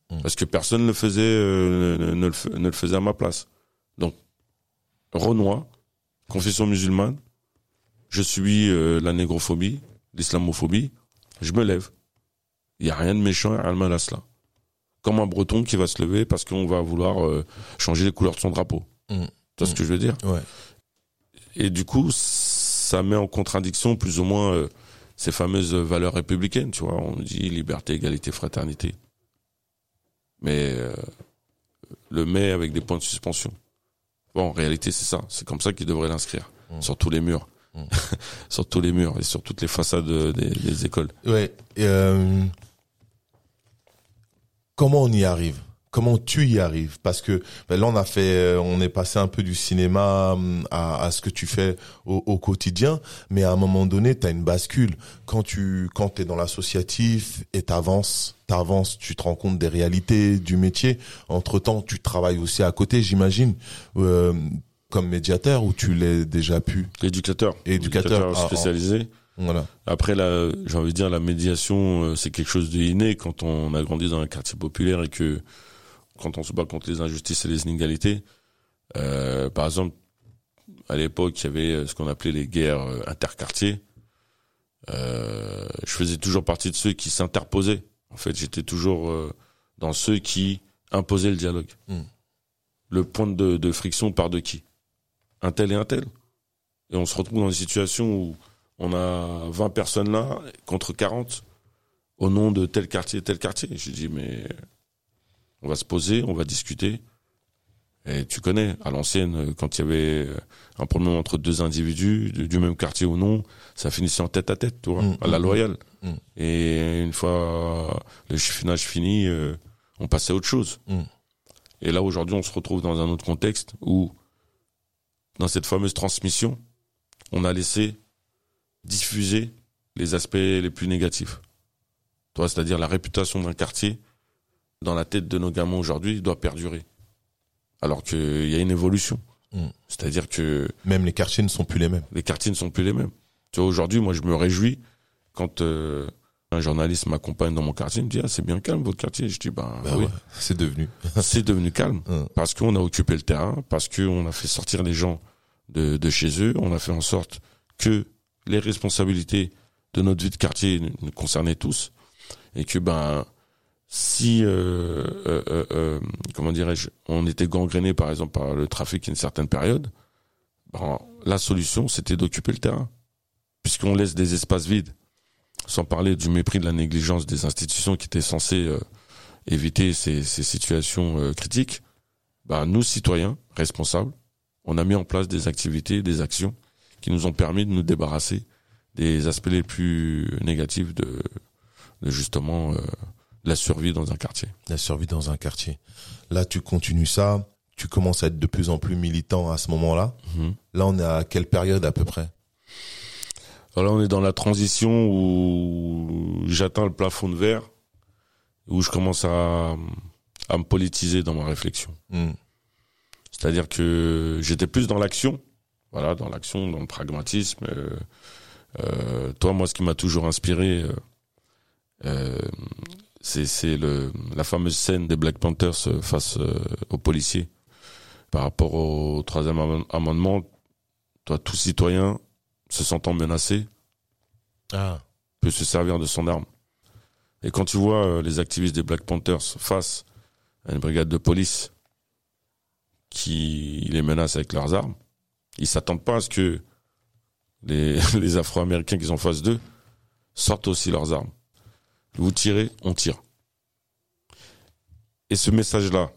Mm. parce que personne ne le faisait, euh, ne, ne le, fa- ne le faisait à ma place. Donc renois, confession musulmane, je suis euh, la négrophobie, l'islamophobie, je me lève. Il y a rien de méchant et rien de mal à cela comme un breton qui va se lever parce qu'on va vouloir euh, changer les couleurs de son drapeau. Mm. Tu vois ce que je veux dire? Ouais. Et du coup, ça met en contradiction plus ou moins euh, ces fameuses valeurs républicaines, tu vois. On dit liberté, égalité, fraternité. Mais euh, le met avec des points de suspension. Bon, en réalité, c'est ça. C'est comme ça qu'il devrait l'inscrire. Mm. Sur tous les murs. Mm. (laughs) sur tous les murs et sur toutes les façades des, des écoles. Ouais. et, euh, comment on y arrive? Comment tu y arrives? Parce que ben là, on a fait, euh, on est passé un peu du cinéma hum, à, à ce que tu fais au, au quotidien, mais à un moment donné, tu as une bascule. Quand tu quand es dans l'associatif et t'avances, t'avances, tu te rends compte des réalités du métier. Entre temps, tu travailles aussi à côté, j'imagine, euh, comme médiateur ou tu l'es déjà pu? Éducateur. Éducateur, ah, spécialisé. Voilà. Après, j'ai envie de dire, la médiation, euh, c'est quelque chose de inné quand on a grandi dans un quartier populaire et que quand on se bat contre les injustices et les inégalités. Euh, par exemple, à l'époque, il y avait euh, ce qu'on appelait les guerres euh, interquartiers. Euh, je faisais toujours partie de ceux qui s'interposaient. En fait, j'étais toujours euh, dans ceux qui imposaient le dialogue. Mm. Le point de, de friction part de qui? Un tel et un tel. Et on se retrouve dans une situation où on a 20 personnes là contre 40 au nom de tel quartier, tel quartier. J'ai dit, mais on va se poser, on va discuter. Et tu connais, à l'ancienne, quand il y avait euh, un problème entre deux individus, du même quartier ou non, ça finissait en tête à tête, tu vois, Mm, à la mm, loyale. mm. Et une fois le chiffinage fini, euh, on passait à autre chose. Et là, aujourd'hui, on se retrouve dans un autre contexte où, dans cette fameuse transmission, on a laissé diffuser les aspects les plus négatifs. Toi, c'est-à-dire la réputation d'un quartier dans la tête de nos gamins aujourd'hui doit perdurer. Alors qu'il y a une évolution. Mm. C'est-à-dire que Même les quartiers ne sont plus les mêmes. les quartiers ne sont plus les mêmes. Tu vois, aujourd'hui, moi, je me réjouis quand euh, un journaliste m'accompagne dans mon quartier, il me dit, ah, c'est bien calme votre quartier. Je dis, ben, Bah oui, ouais, c'est devenu. (laughs) c'est devenu calme Mm. parce qu'on a occupé le terrain, parce qu'on a fait sortir les gens de, de chez eux, on a fait en sorte que les responsabilités de notre vie de quartier nous- nous concernaient tous et que ben si euh, euh, euh, euh, comment dirais-je, on était gangréné par exemple par le trafic à une certaine période, ben, la solution c'était d'occuper le terrain. Puisqu'on laisse des espaces vides, sans parler du mépris de la négligence des institutions qui étaient censées euh, éviter ces, ces situations euh, critiques, bah, nous, citoyens responsables, on a mis en place des activités, des actions qui nous ont permis de nous débarrasser des aspects les plus négatifs de, de justement la survie dans un quartier. La survie dans un quartier. Là, tu continues ça. Tu commences à être de plus en plus militant à ce moment-là. Mhm. Là, on est à quelle période à peu près? Alors là, on est dans la transition où j'atteins le plafond de verre, où je commence à, à me politiser dans ma réflexion. Hmm. C'est-à-dire que j'étais plus dans l'action, voilà, dans l'action, dans le pragmatisme. Euh, euh, toi, moi, ce qui m'a toujours inspiré, euh, euh, c'est c'est le la fameuse scène des Black Panthers euh, face euh, aux policiers par rapport au troisième amend- amendement. Toi, tout citoyen se sentant menacé Ah. peut se servir de son arme. Et quand tu vois euh, les activistes des Black Panthers face à une brigade de police qui les menace avec leurs armes, ils s'attendent pas à ce que les, (laughs) les Afro-Américains qui sont en face d'eux sortent aussi leurs armes. Vous tirez, on tire. Et ce message-là,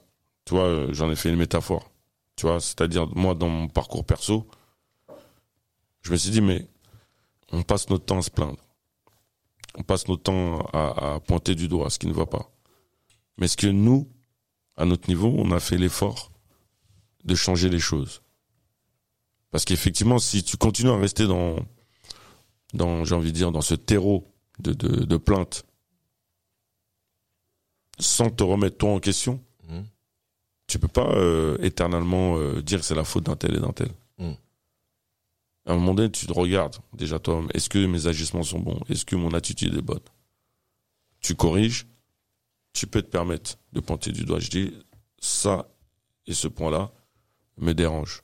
tu vois, j'en ai fait une métaphore. Tu vois, c'est-à-dire moi dans mon parcours perso, je me suis dit mais on passe notre temps à se plaindre. On passe notre temps à, à pointer du doigt ce qui ne va pas. Mais est-ce que nous, à notre niveau, on a fait l'effort de changer les choses? Parce qu'effectivement, si tu continues à rester dans, dans j'ai envie de dire, dans ce terreau de, de, de plaintes, sans te remettre toi en question, Mhm. tu peux pas euh, éternellement euh, dire que c'est la faute d'un tel et d'un tel. Mhm. À un moment donné, tu te regardes déjà toi. Est-ce que mes agissements sont bons? Est-ce que mon attitude est bonne? Tu corriges. Tu peux te permettre de pointer du doigt. Je dis ça et ce point-là me dérange.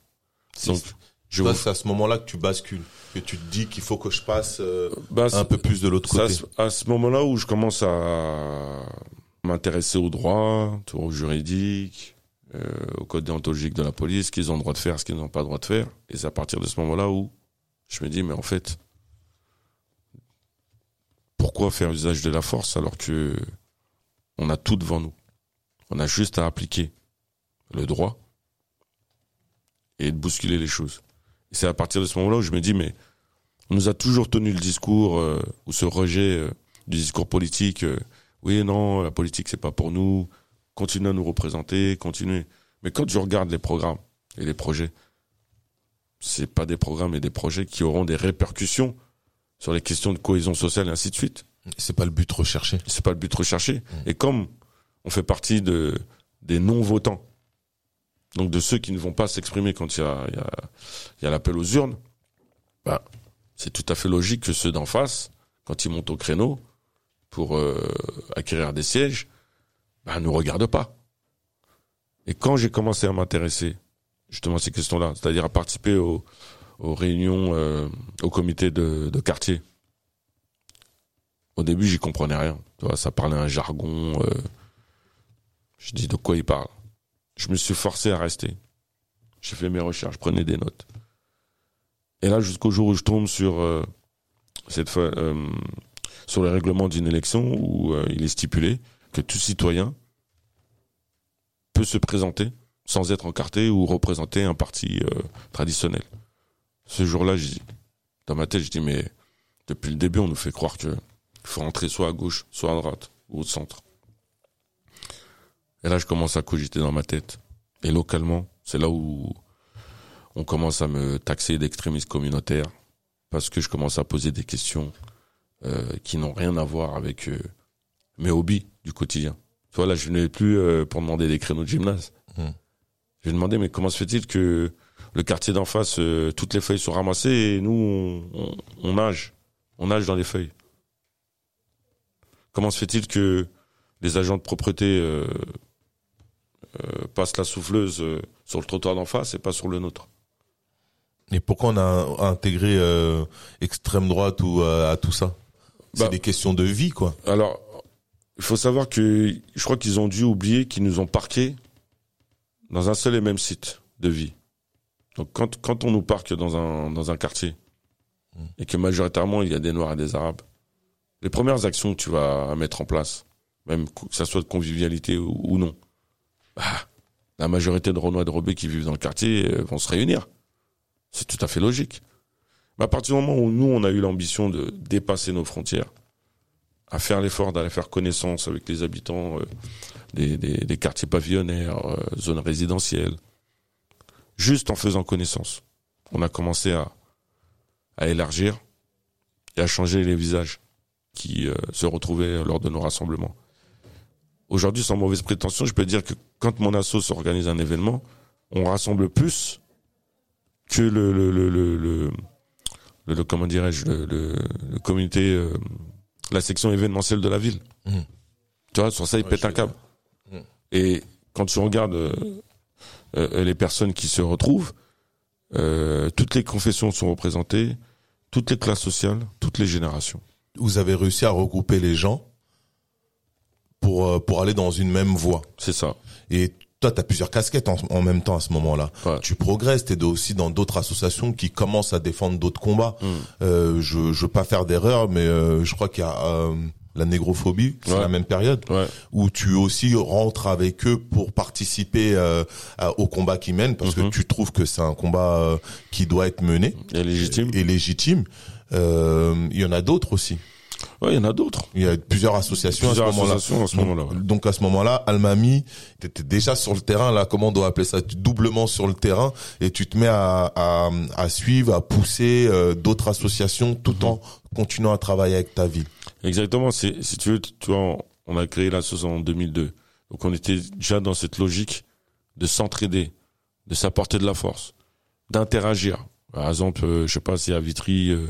Donc, je vous- c'est à ce moment-là que tu bascules, que tu te dis qu'il faut que je passe euh, bah, un peu plus de l'autre C'est à côté. ce- à ce moment-là où je commence à m'intéresser au droit, au juridique, euh, au code déontologique de la police, ce qu'ils ont le droit de faire, ce qu'ils n'ont pas le droit de faire. Et c'est à partir de ce moment-là où je me dis, mais en fait, pourquoi faire usage de la force alors que on a tout devant nous? On a juste à appliquer le droit et de bousculer les choses. C'est à partir de ce moment-là où je me dis, mais on nous a toujours tenu le discours euh, ou ce rejet euh, du discours politique. Oui, non, la politique c'est pas pour nous. Continuez à nous représenter, continuez. Mais quand je regarde les programmes et les projets, c'est pas des programmes et des projets qui auront des répercussions sur les questions de cohésion sociale et ainsi de suite. C'est pas le but recherché. C'est pas le but recherché. Et comme on fait partie de des non votants, donc de ceux qui ne vont pas s'exprimer quand il y a il y a, il y a l'appel aux urnes, bah c'est tout à fait logique que ceux d'en face, quand ils montent au créneau pour euh, acquérir des sièges, bah nous regardent pas. Et quand j'ai commencé à m'intéresser justement à ces questions-là, c'est-à-dire à participer aux, aux réunions, euh, au comité de, de quartier, au début, j'y comprenais rien. Tu vois, ça parlait un jargon. euh, je dis de quoi il parle? Je me suis forcé à rester. J'ai fait mes recherches, prenais des notes. Et là, jusqu'au jour où je tombe sur euh, cette fois, euh, sur le règlement d'une élection où euh, il est stipulé que tout citoyen peut se présenter sans être encarté ou représenter un parti euh, traditionnel. Ce jour-là, dans ma tête, je dis mais depuis le début, on nous fait croire que faut rentrer soit à gauche, soit à droite, ou au centre. Et là, je commence à cogiter dans ma tête. Et localement, c'est là où on commence à me taxer d'extrémiste communautaire, parce que je commence à poser des questions qui n'ont rien à voir avec euh, mes hobbies du quotidien. Tu vois, là, je venais plus euh, pour demander des créneaux de gymnase. Hmm. Je vais demander, mais comment se fait-il que le quartier d'en face, euh, toutes les feuilles sont ramassées et nous, on, on, on nage? On nage dans les feuilles. Comment se fait-il que les agents de propreté euh, euh, passent la souffleuse euh, sur le trottoir d'en face et pas sur le nôtre? Et pourquoi on a intégré euh, extrême droite ou euh, à tout ça? C'est Bah- des questions de vie, quoi. Alors, il faut savoir que je crois qu'ils ont dû oublier qu'ils nous ont parqués dans un seul et même site de vie. Donc quand, quand on nous parque dans un, dans un quartier et que majoritairement il y a des Noirs et des Arabes, les premières actions que tu vas mettre en place, même que ça soit de convivialité ou, ou non, bah, la majorité de Renois et de Rebeux qui vivent dans le quartier euh, vont se réunir. C'est tout à fait logique. À partir du moment où nous, on a eu l'ambition de dépasser nos frontières, à faire l'effort d'aller faire connaissance avec les habitants euh, des, des, des quartiers pavillonnaires, euh, zones résidentielles. Juste en faisant connaissance, on a commencé à, à élargir et à changer les visages qui euh, se retrouvaient lors de nos rassemblements. Aujourd'hui, sans mauvaise prétention, je peux dire que quand mon asso organise un événement, on rassemble plus que le, le, le, le, le, comment dirais-je, le, le, le communauté, euh, la section événementielle de la ville. Mhm. Tu vois, sur ça, ils Ouais, pètent un câble. Mhm. Et quand tu regardes euh, euh, les personnes qui se retrouvent, toutes les confessions sont représentées, toutes les classes sociales, toutes les générations. Vous avez réussi à regrouper les gens pour pour aller dans une même voie. C'est ça. Et toi, tu as plusieurs casquettes en, en même temps à ce moment-là. Ouais. Tu progresses, tu es aussi dans d'autres associations qui commencent à défendre d'autres combats. Mm. Euh, je je veux pas faire d'erreur, mais euh, je crois qu'il y a euh, la négrophobie, c'est Ouais. la même période Ouais. où tu aussi rentres avec eux pour participer euh, à- au combat qu'ils mènent parce Mhm. que tu trouves que c'est un combat euh, qui doit être mené Et légitime. et légitime. Euh, Il y en a d'autres aussi. Ouais, il y en a d'autres. Il y a plusieurs associations Plusieurs à ce moment-là. ce ouais. Donc à ce moment-là, Almami, tu étais déjà sur le terrain, là, comment on doit appeler ça, Tu- doublement sur le terrain, et tu te mets à, à, à suivre, à pousser euh, d'autres associations tout Mhm. en continuant à travailler avec ta ville. Exactement. Si tu veux, tu vois, on a créé l'association en 2002. Donc on était déjà dans cette logique de s'entraider, de s'apporter de la force, d'interagir. Par exemple, euh, je sais pas si à Vitry, euh,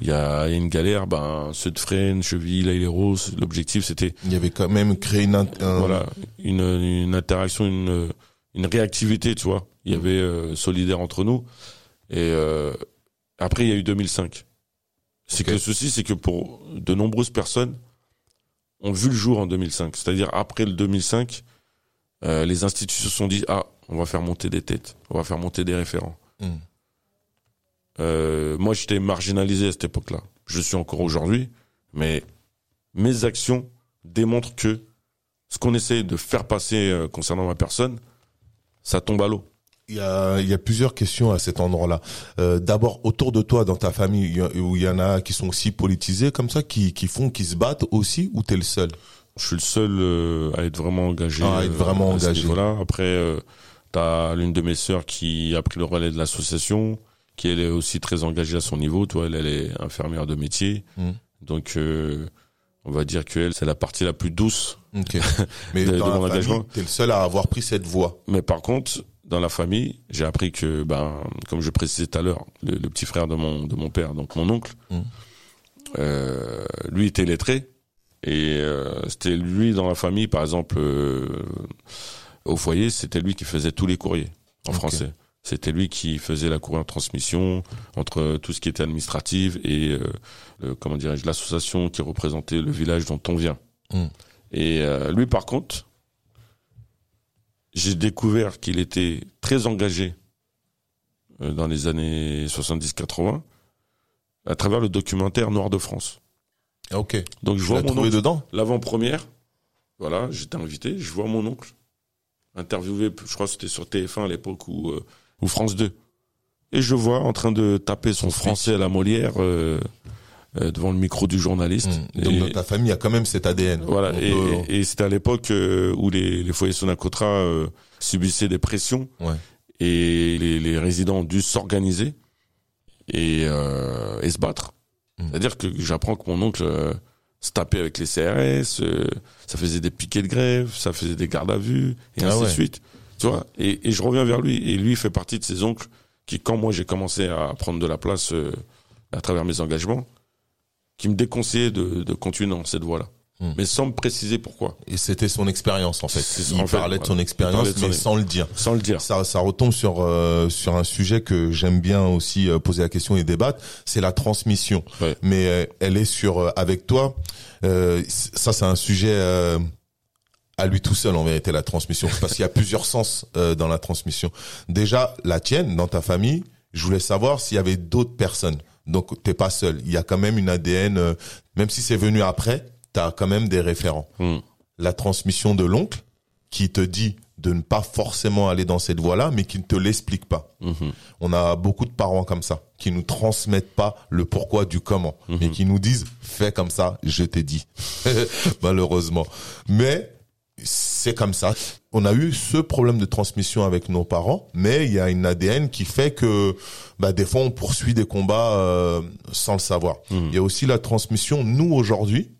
il y, a, une galère, ben ceux de Fresnes, Cheville, les Roses, l'objectif c'était Il y avait quand même créé une... un- voilà une, une interaction, une, une réactivité, tu vois. Il y avait euh, solidaire entre nous. Et euh, après, il y a eu 2005. C'est Ok. que le souci, c'est que pour de nombreuses personnes ont vu le jour en 2005. C'est-à-dire après le 2005, euh, les institutions se sont dit ah, on va faire monter des têtes, on va faire monter des référents. Mm. Euh, moi, j'étais marginalisé à cette époque-là. Je suis encore aujourd'hui, mais mes actions démontrent que ce qu'on essaie de faire passer euh, concernant ma personne, ça tombe à l'eau. Il y a, il y a plusieurs questions à cet endroit-là. Euh, D'abord, autour de toi, dans ta famille, où il y en a qui sont aussi politisés comme ça, qui, qui font, qui se battent aussi, ou t'es le seul? Je suis le seul euh, à être vraiment engagé. Ah, à être vraiment à engagé. niveau-là. Après, euh, t'as l'une de mes sœurs qui a pris le relais de l'association, qui elle est aussi très engagée à son niveau. Toi, elle, elle est infirmière de métier, Mm. donc euh, on va dire que elle, c'est la partie la plus douce. (laughs) Mais De- de dans mon la famille, engagement. t'es le seul à avoir pris cette voie. Mais par contre, dans la famille, j'ai appris que, ben, comme je précisais tout à l'heure, le, le petit frère de mon de mon père, donc mon oncle, Mm. euh, lui était lettré et euh, c'était lui dans la famille, par exemple, au foyer, c'était lui qui faisait tous les courriers en français. C'était lui qui faisait la courrier en transmission entre tout ce qui était administratif et euh, le- comment dirais-je l'association qui représentait le village dont on vient. Mm. Et euh, lui, par contre, j'ai découvert qu'il était très engagé euh, dans les années 70-80 à travers le documentaire Noir de France. Ok. Donc je Tu vois mon oncle, dedans? L'avant-première, voilà, j'étais invité, je vois mon oncle interviewé, je crois que c'était sur TF1 à l'époque ou, euh, ou France 2. Et je vois en train de taper son français à la Molière euh, euh, devant le micro du journaliste. Mm. Donc Et- dans ta famille, il y a quand même cet ADN. voilà, et, peut- et- et c'était à l'époque euh, où les, les foyers Sonacotra euh, subissaient des pressions Ouais. et les, les résidents ont dû s'organiser et, euh, et se battre. Mm. C'est-à-dire que j'apprends que mon oncle euh, se tapait avec les CRS, euh, ça faisait des piquets de grève, ça faisait des gardes à vue et Ah ainsi ouais. de suite. Tu vois et, et je reviens vers lui. Et lui fait partie de ces oncles qui, quand moi j'ai commencé à prendre de la place euh, à travers mes engagements, qui me déconseillaient de, de continuer dans cette voie-là. Hmm. Mais sans me préciser pourquoi. Et c'était son expérience en fait. Il en fait, parlait de son expérience, son mais sans le dire. Sans le dire. Ça, ça retombe sur euh, sur un sujet que j'aime bien aussi euh, poser la question et débattre, c'est la transmission. Ouais. Mais euh, elle est sur euh, avec toi. euh, ça, c'est un sujet euh, à lui tout seul en vérité la transmission, parce qu'il y a plusieurs sens euh, dans la transmission. Déjà, la tienne, dans ta famille, je voulais savoir s'il y avait d'autres personnes. Donc, t'es pas seul. Il y a quand même une ADN, euh, même si c'est venu après, t'as quand même des référents Hmm. la transmission de l'oncle qui te dit de ne pas forcément aller dans cette voie-là, mais qui ne te l'explique pas. Mhm. On a beaucoup de parents comme ça, qui nous transmettent pas le pourquoi du comment, mais qui nous disent fais comme ça, je t'ai dit. (laughs) Malheureusement. Mais c'est comme ça. On a eu ce problème de transmission avec nos parents, mais il y a une ADN qui fait que bah, des fois on poursuit des combats euh, sans le savoir. Il y a aussi la transmission, nous aujourd'hui,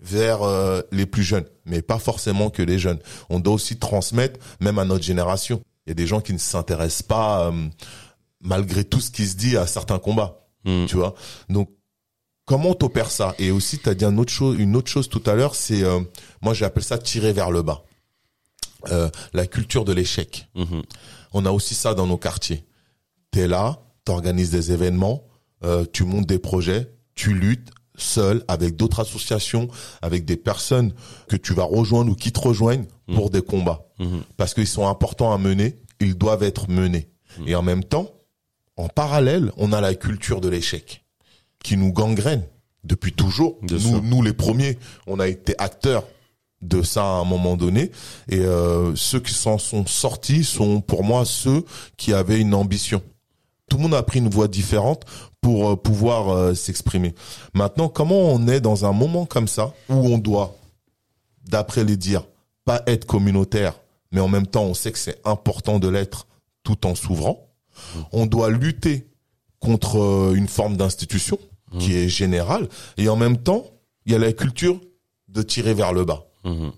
vers euh, les plus jeunes, mais pas forcément que les jeunes. On doit aussi transmettre même à notre génération. Il y a des gens qui ne s'intéressent pas, euh, malgré tout ce qui se dit, à certains combats. Mm. Tu vois. Donc comment t'opères ça? Et aussi, tu as dit une autre chose, une autre chose tout à l'heure, c'est euh, moi j'appelle ça tirer vers le bas. Euh, la culture de l'échec. Mhm. On a aussi ça dans nos quartiers. T'es là, t'organises des événements, euh, tu montes des projets, tu luttes seul avec d'autres associations, avec des personnes que tu vas rejoindre ou qui te rejoignent pour des combats. Mhm. Parce qu'ils sont importants à mener, ils doivent être menés. Et en même temps, en parallèle, on a la culture de l'échec qui nous gangrène depuis toujours. Bien nous, sûr. nous, les premiers, on a été acteurs de ça à un moment donné. Et euh, ceux qui s'en sont sortis sont pour moi ceux qui avaient une ambition. Tout le monde a pris une voie différente pour euh, pouvoir euh, s'exprimer. Maintenant, comment on est dans un moment comme ça où on doit, d'après les dires, pas être communautaire, mais en même temps, on sait que c'est important de l'être tout en s'ouvrant. On doit lutter contre euh, une forme d'institution qui est générale et en même temps, il y a la culture de tirer vers le bas Mhm.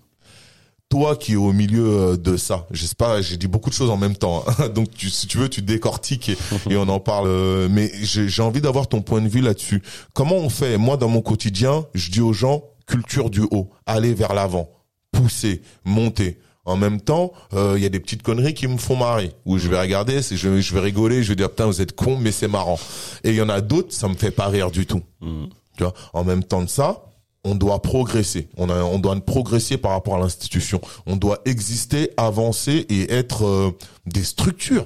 toi qui es au milieu euh, de ça, je sais pas, j'ai dit beaucoup de choses en même temps, hein. (laughs) donc tu, si tu veux, tu décortiques et, (laughs) et on en parle. euh, Mais j'ai j'ai envie d'avoir ton point de vue là-dessus. Comment on fait? Moi, dans mon quotidien, je dis aux gens culture du haut, aller vers l'avant, pousser, monter. En même temps, euh, il y a des petites conneries qui me font marrer. Où je vais regarder, je, je vais rigoler, je vais dire putain vous êtes con, mais c'est marrant. Et il y en a d'autres, ça me fait pas rire du tout. Mhm. Tu vois, en même temps de ça, on doit progresser. On, a, on doit progresser par rapport à l'institution. On doit exister, avancer et être euh, des structures.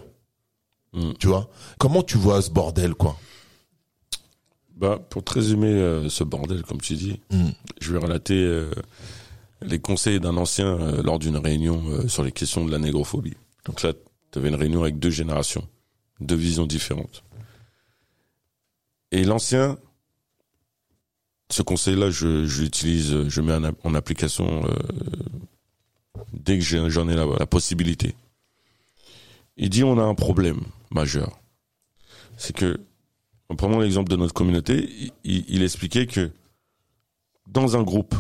Mm. Tu vois? Comment tu vois ce bordel, quoi? Bah, pour te résumer euh, ce bordel, comme tu dis, Mm. je vais relater les conseils d'un ancien euh, lors d'une réunion euh, sur les questions de la négrophobie. Donc là, tu avais une réunion avec deux générations, deux visions différentes. Et l'ancien, ce conseil-là, je, l'utilise, je mets en, app- en application euh, dès que j'en ai la, possibilité. Il dit on a un problème majeur. C'est que en prenant l'exemple de notre communauté, il, expliquait que dans un groupe,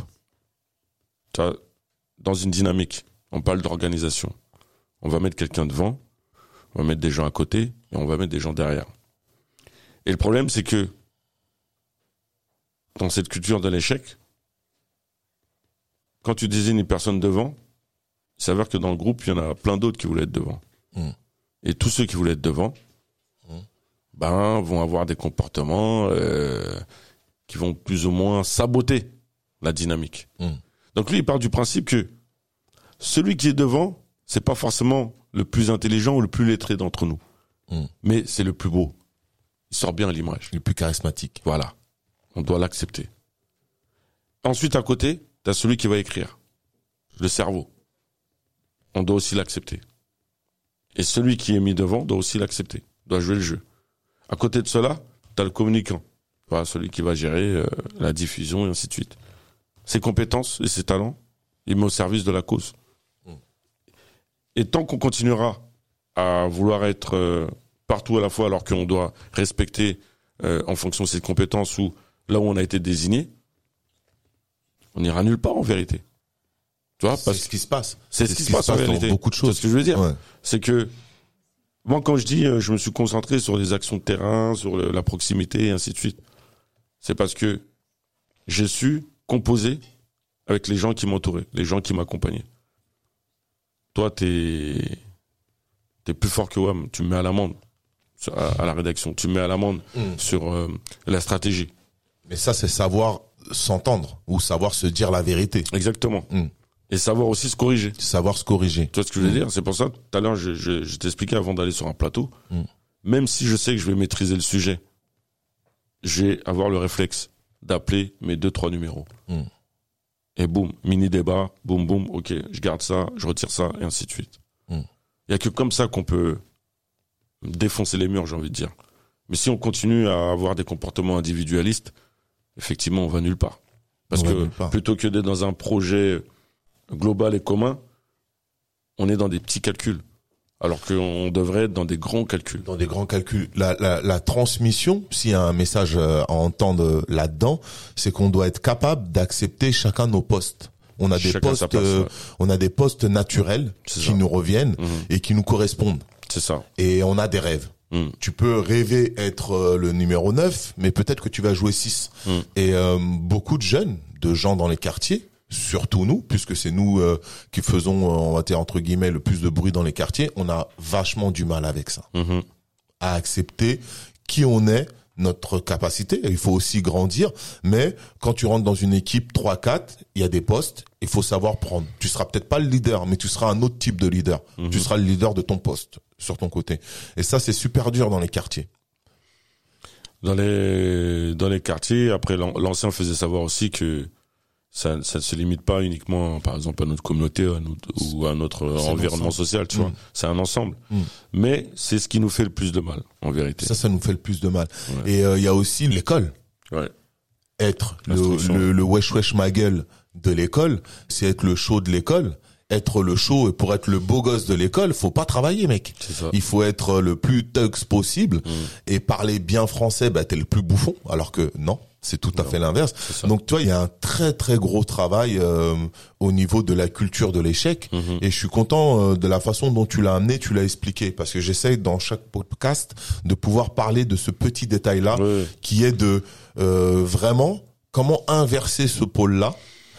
dans une dynamique, on parle d'organisation. On va mettre quelqu'un devant, on va mettre des gens à côté et on va mettre des gens derrière. Et le problème, c'est que dans cette culture de l'échec, quand tu désignes une personne devant, il s'avère que dans le groupe, il y en a plein d'autres qui voulaient être devant. Mm. Et tous ceux qui voulaient être devant, ben, vont avoir des comportements euh, qui vont plus ou moins saboter la dynamique. Mm. Donc lui, il part du principe que celui qui est devant, c'est pas forcément le plus intelligent ou le plus lettré d'entre nous, Mm. mais c'est le plus beau. Il sort bien l'image. Le plus charismatique. Voilà. On doit l'accepter. Ensuite, à côté, tu as celui qui va écrire. Le cerveau. On doit aussi l'accepter. Et celui qui est mis devant doit aussi l'accepter. Doit jouer le jeu. À côté de cela, tu as le communicant. Voilà, celui qui va gérer euh, la diffusion et ainsi de suite. Ses compétences et ses talents, il met au service de la cause. Et tant qu'on continuera à vouloir être euh, partout à la fois alors qu'on doit respecter euh, en fonction de ses compétences ou là où on a été désigné, on n'ira nulle part en vérité. Tu vois, C'est ce qui se passe. c'est ce qui se passe en réalité. beaucoup de choses. ce que je veux dire Ouais. C'est que moi, quand je dis, euh, je me suis concentré sur les actions de terrain, sur le- la proximité et ainsi de suite, c'est parce que j'ai su composer avec les gens qui m'entouraient, les gens qui m'accompagnaient. Toi, t'es t'es plus fort que WAM. Tu me mets à l'amende à, à la rédaction. Tu me mets à l'amende Mm. sur euh, la stratégie. Mais ça, c'est savoir s'entendre ou savoir se dire la vérité, Exactement. Mm. Et savoir aussi se corriger. savoir se corriger. Tu vois ce que je veux dire? C'est pour ça, tout à l'heure, je, je, je t'expliquais avant d'aller sur un plateau, même si je sais que je vais maîtriser le sujet, je vais avoir le réflexe d'appeler mes deux, trois numéros. Mm. Et boum, mini débat, boum, boum, ok, je garde ça, je retire ça, et ainsi de suite. Il Mm. y a que comme ça qu'on peut défoncer les murs, j'ai envie de dire. Mais si on continue à avoir des comportements individualistes, effectivement, on va nulle part. Parce On que part. plutôt que d'être dans un projet global et commun, on est dans des petits calculs. Alors qu'on devrait être dans des grands calculs. Dans des grands calculs. La, la, la transmission, s'il y a un message euh, à entendre là-dedans, c'est qu'on doit être capable d'accepter chacun nos postes. On a des Chacun postes, place, ouais. on a des postes naturels qui ça. nous reviennent Mhm. et qui nous correspondent. C'est ça. Et on a des rêves. Mm. Tu peux rêver être euh, le numéro 9, mais peut-être que tu vas jouer 6. Mm. Et euh, beaucoup de jeunes, de gens dans les quartiers, surtout nous, puisque c'est nous euh, qui faisons, euh, on va dire entre guillemets, le plus de bruit dans les quartiers, on a vachement du mal avec ça. Mhm. À accepter qui on est, notre capacité. Il faut aussi grandir, mais quand tu rentres dans une équipe 3-4, il y a des postes, il faut savoir prendre. Tu seras peut-être pas le leader, mais tu seras un autre type de leader. Mhm. Tu seras le leader de ton poste, sur ton côté. Et ça, c'est super dur dans les quartiers. Dans les, dans les quartiers, après, l'an- l'ancien faisait savoir aussi que ça, ça ne se limite pas uniquement, par exemple, à notre communauté à notre- ou à notre environnement social, tu Mm. vois. C'est un ensemble. Mm. Mais c'est ce qui nous fait le plus de mal, en vérité. Ça, ça nous fait le plus de mal. Ouais. Et euh, il y a aussi l'école. Ouais. Être le, le, le wesh wesh ma gueule de l'école, c'est être le show de l'école. Être le show et pour être le beau gosse de l'école, faut pas travailler, mec. Ça. Il faut être le plus tux possible Mm. et parler bien français, bah t'es le plus bouffon. Alors que non, c'est tout à Non, fait l'inverse. Donc tu vois, il y a un très très gros travail euh, au niveau de la culture de l'échec. Mhm. Et je suis content euh, de la façon dont tu l'as amené, tu l'as expliqué, parce que j'essaye dans chaque podcast de pouvoir parler de ce petit détail-là, qui est de euh, vraiment comment inverser ce pôle-là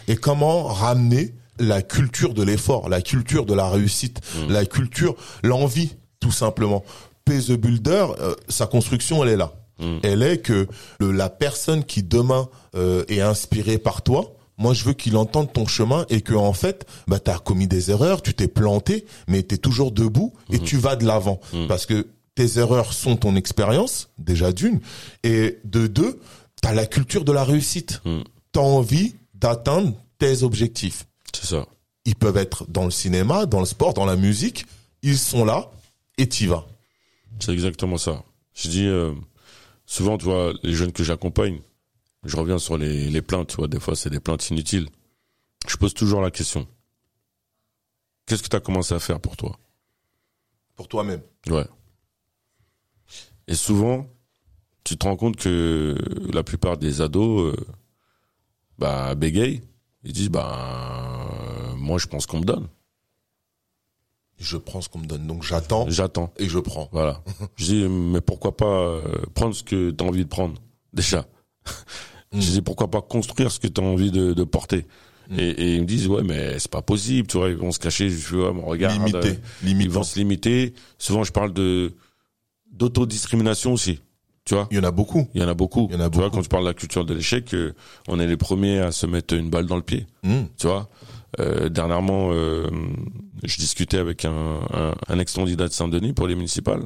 et comment ramener la culture de l'effort, la culture de la réussite, Mm. la culture, l'envie, tout simplement. Pay the Builder, sa construction, elle est là. Mm. Elle est que le- la personne qui demain euh, est inspirée par toi, moi je veux qu'il entende ton chemin et que en fait, bah t'as commis des erreurs, tu t'es planté, mais t'es toujours debout et tu vas de l'avant Mhm. parce que tes erreurs sont ton expérience déjà d'une et de deux, t'as la culture de la réussite. Mm. T'as envie d'atteindre tes objectifs. C'est ça. Ils peuvent être dans le cinéma, dans le sport, dans la musique. Ils sont là et t'y vas. C'est exactement ça. Je dis, euh, souvent, tu vois, les jeunes que j'accompagne, je reviens sur les, les plaintes, tu vois, des fois, c'est des plaintes inutiles. Je pose toujours la question. Qu'est-ce que tu as commencé à faire pour toi? Pour toi-même. Ouais. Et souvent, tu te rends compte que la plupart des ados, euh, bah, bégayent. Ils disent, bah, moi, je pense qu'on me donne. Je prends ce qu'on me donne. Donc j'attends J'attends. et je prends. Voilà. (laughs) Je dis, mais pourquoi pas euh, prendre ce que tu as envie de prendre, déjà? Mm. Je dis, pourquoi pas construire ce que tu as envie de, de porter? Mm. Et, et ils me disent, ouais, mais c'est pas possible, tu vois, ils vont se cacher, je fais, ouais, mais regarde. euh, Limité. ils Limitant. vont se limiter. Souvent, je parle de d'autodiscrimination aussi. Tu vois, Il y en a beaucoup. il y en a beaucoup. Il y en a tu vois, quand tu parles de la culture de l'échec, euh, on est les premiers à se mettre une balle dans le pied. Mm. Tu vois, euh, dernièrement, euh, je discutais avec un, un, un ex-candidat de Saint-Denis pour les municipales.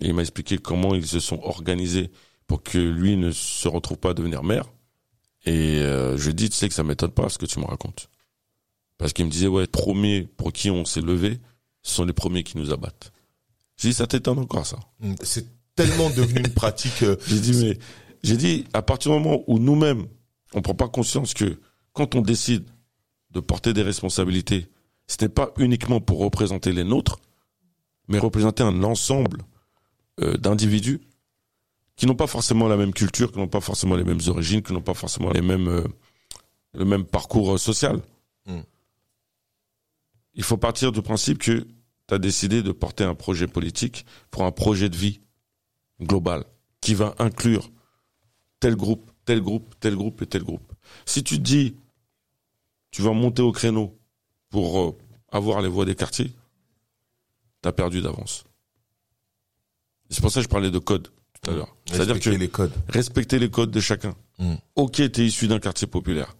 Et il m'a expliqué comment ils se sont organisés pour que lui ne se retrouve pas à devenir maire. Et euh, je lui ai dit, tu sais que ça m'étonne pas ce que tu me racontes. Parce qu'il me disait, ouais, premiers pour qui on s'est levé, ce sont les premiers qui nous abattent. J'ai dit, ça t'étonne encore ça Mm. C'est tellement devenu une pratique. euh, (laughs) J'ai dit, mais j'ai dit, à partir du moment où nous-mêmes, on prend pas conscience que quand on décide de porter des responsabilités, ce n'est pas uniquement pour représenter les nôtres, mais représenter un ensemble euh, d'individus qui n'ont pas forcément la même culture, qui n'ont pas forcément les mêmes origines, qui n'ont pas forcément les mêmes, euh, le même parcours euh, social. Mm. il faut partir du principe que tu as décidé de porter un projet politique pour un projet de vie global qui va inclure tel groupe, tel groupe, tel groupe et tel groupe. Si tu te dis, tu vas monter au créneau pour euh, avoir les voix des quartiers, tu as perdu d'avance. C'est pour ça que je parlais de code tout à l'heure. C'est-à-dire que Respecter les codes. respecter les codes de chacun. Mm. Ok, tu es issu d'un quartier populaire.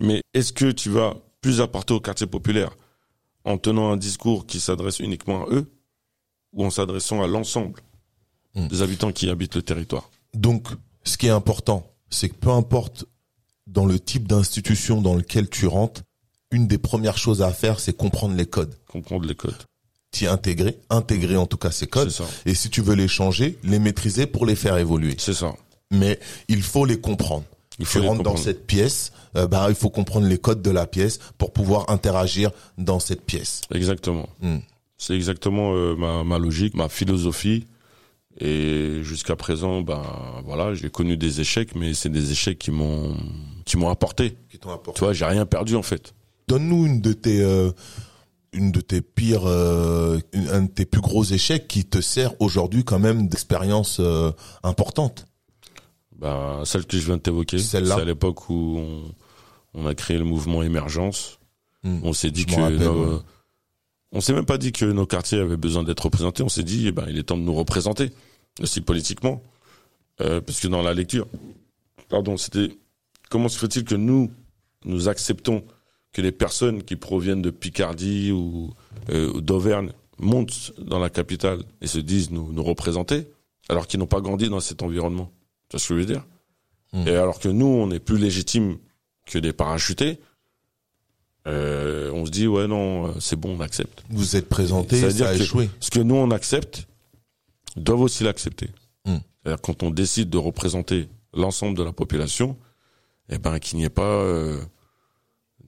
Mais est-ce que tu vas plus apporter au quartier populaire en tenant un discours qui s'adresse uniquement à eux ou en s'adressant à l'ensemble Mm. des habitants qui habitent le territoire? Donc, ce qui est important, c'est que peu importe dans le type d'institution dans lequel tu rentres, une des premières choses à faire, c'est comprendre les codes. Comprendre les codes. T'y intégrer, intégrer en tout cas ces C'est codes. ça. Et si tu veux les changer, les maîtriser pour les faire évoluer. C'est ça. Mais il faut les comprendre. Il faut tu rentres dans cette pièce, euh, bah, il faut comprendre les codes de la pièce pour pouvoir interagir dans cette pièce. Exactement. Mm. C'est exactement euh, ma, ma logique, ma philosophie. Et jusqu'à présent, ben voilà, j'ai connu des échecs, mais c'est des échecs qui m'ont qui m'ont apporté. Qui t'ont apporté. Tu vois, j'ai rien perdu en fait. Donne-nous une de tes euh, une de tes pires euh, un de tes plus gros échecs qui te sert aujourd'hui quand même d'expérience euh, importante. Ben, celle que je viens de t'évoquer, c'est Celle-là. à l'époque où on, on a créé le mouvement Émergence. Mm. On s'est dit Je que m'en rappelle, nos- ouais. on s'est même pas dit que nos quartiers avaient besoin d'être représentés. On s'est dit, eh ben, il est temps de nous représenter aussi politiquement, Euh, parce que dans la lecture, pardon, c'était comment se fait-il que nous nous acceptons que les personnes qui proviennent de Picardie ou, euh, ou d'Auvergne montent dans la capitale et se disent nous nous représenter, alors qu'ils n'ont pas grandi dans cet environnement? Tu vois ce que je veux dire? Mm. Et alors que nous, on est plus légitimes que des parachutés. Euh, on se dit ouais non euh, c'est bon on accepte Vous êtes présenté, Ça veut ça, dire a échoué. ce que nous on accepte doivent aussi l'accepter. Mm. C'est-à-dire quand on décide de représenter l'ensemble de la population eh ben qu'il n'y ait pas euh,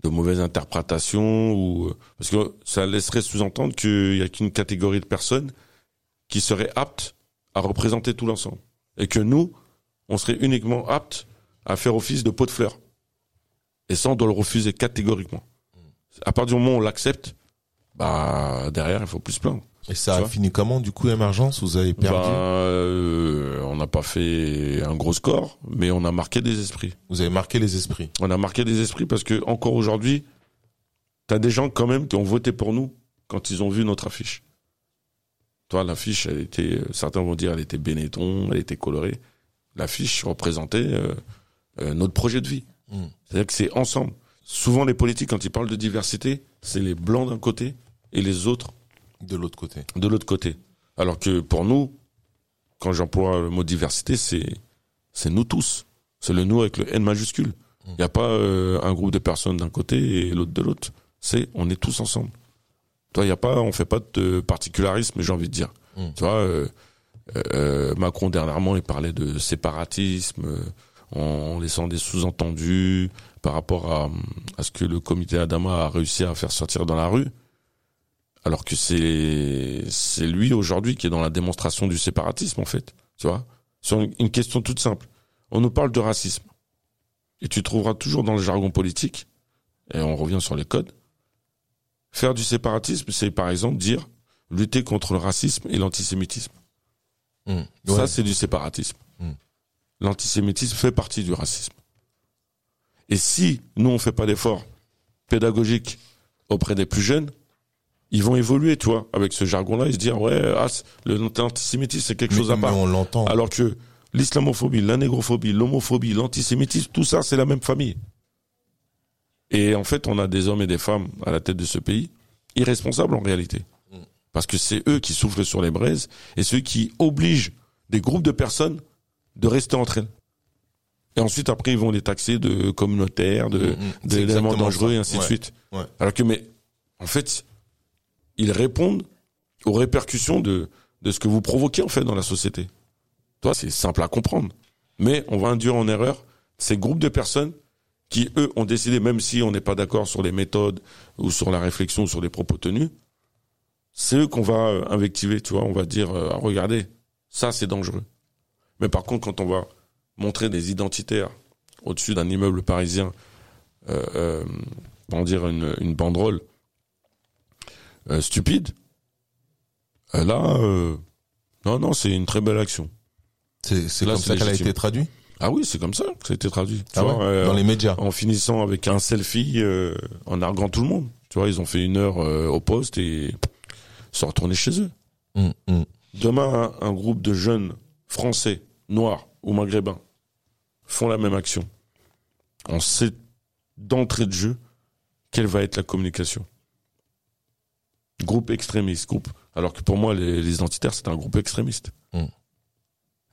de mauvaises interprétations ou euh, parce que ça laisserait sous-entendre qu'il y a qu'une catégorie de personnes qui seraient aptes à représenter tout l'ensemble. Et que nous on serait uniquement aptes à faire office de pot de fleurs. Et ça on doit le refuser catégoriquement. À partir du moment où on l'accepte bah derrière il faut plus se plaindre Et ça a fini comment du coup émergence Vous avez perdu Ben, euh, on n'a pas fait un gros score, mais on a marqué des esprits. Vous avez marqué les esprits. On a marqué des esprits parce que encore aujourd'hui, t'as des gens quand même qui ont voté pour nous quand ils ont vu notre affiche. Toi, l'affiche, elle était, euh, certains vont dire, elle était Benetton, elle était colorée. L'affiche représentait euh, euh, notre projet de vie. Mm. C'est-à-dire que c'est ensemble. Souvent, les politiques, quand ils parlent de diversité, c'est les blancs d'un côté et les autres De l'autre côté. de l'autre côté. Alors que pour nous, quand j'emploie le mot diversité, c'est c'est nous tous. C'est le nous avec le N majuscule. Il n'y a pas euh, un groupe de personnes d'un côté et l'autre de l'autre. C'est on est tous ensemble. Toi, il y a pas, on fait pas de particularisme, j'ai envie de dire. Mm. Tu vois, euh, euh, Macron dernièrement, il parlait de séparatisme euh, en, en laissant des sous-entendus par rapport à, à ce que le comité Adama a réussi à faire sortir dans la rue. Alors que c'est c'est lui aujourd'hui qui est dans la démonstration du séparatisme en fait, tu vois? Sur une, question toute simple, on nous parle de racisme et tu trouveras toujours dans le jargon politique et on revient sur les codes. Faire du séparatisme, c'est par exemple dire lutter contre le racisme et l'antisémitisme. Mm. Ça, c'est du séparatisme. Mm. L'antisémitisme fait partie du racisme. Et si nous, on fait pas d'efforts pédagogiques auprès des plus jeunes, ils vont évoluer, tu vois, avec ce jargon-là, et se dire, ouais, ah, l'antisémitisme, c'est quelque Mais- chose à mais part. on l'entend. Alors que l'islamophobie, la négrophobie, l'homophobie, l'antisémitisme, tout ça, c'est la même famille. Et en fait, on a des hommes et des femmes à la tête de ce pays, irresponsables en réalité. Parce que c'est eux qui soufflent sur les braises et ceux qui obligent des groupes de personnes de rester entre elles. Et ensuite, après, ils vont les taxer de communautaires, de, Mm, mm. D'éléments dangereux ça. et ainsi de suite. Ouais. Alors que, mais, en fait, ils répondent aux répercussions de, ce que vous provoquez, en fait, dans la société. Toi, c'est simple à comprendre. Mais on va induire en erreur ces groupes de personnes qui, eux, ont décidé, même si on n'est pas d'accord sur les méthodes ou sur la réflexion ou sur les propos tenus, c'est eux qu'on va euh, invectiver, tu vois. On va dire, euh, regardez, ça, c'est dangereux. Mais par contre, quand on va montrer des identitaires au-dessus d'un immeuble parisien, euh, euh, dire, une banderole euh, stupide. Euh, là, euh, non, non, c'est une très belle action. C'est comme ça qu'elle a été traduite Ah oui, c'est comme ça que ça a été traduit. Tu Ah vois, ouais, euh, dans les médias. en finissant avec un selfie, en arguant tout le monde. Tu vois, ils ont fait une heure au poste et sont retournés chez eux. Hum, hum. Demain, un, un groupe de jeunes français, noirs ou maghrébins font la même action. On sait d'entrée de jeu quelle va être la communication. Groupe extrémiste, groupe. Alors que pour moi, les, les identitaires, c'est un groupe extrémiste. Mm.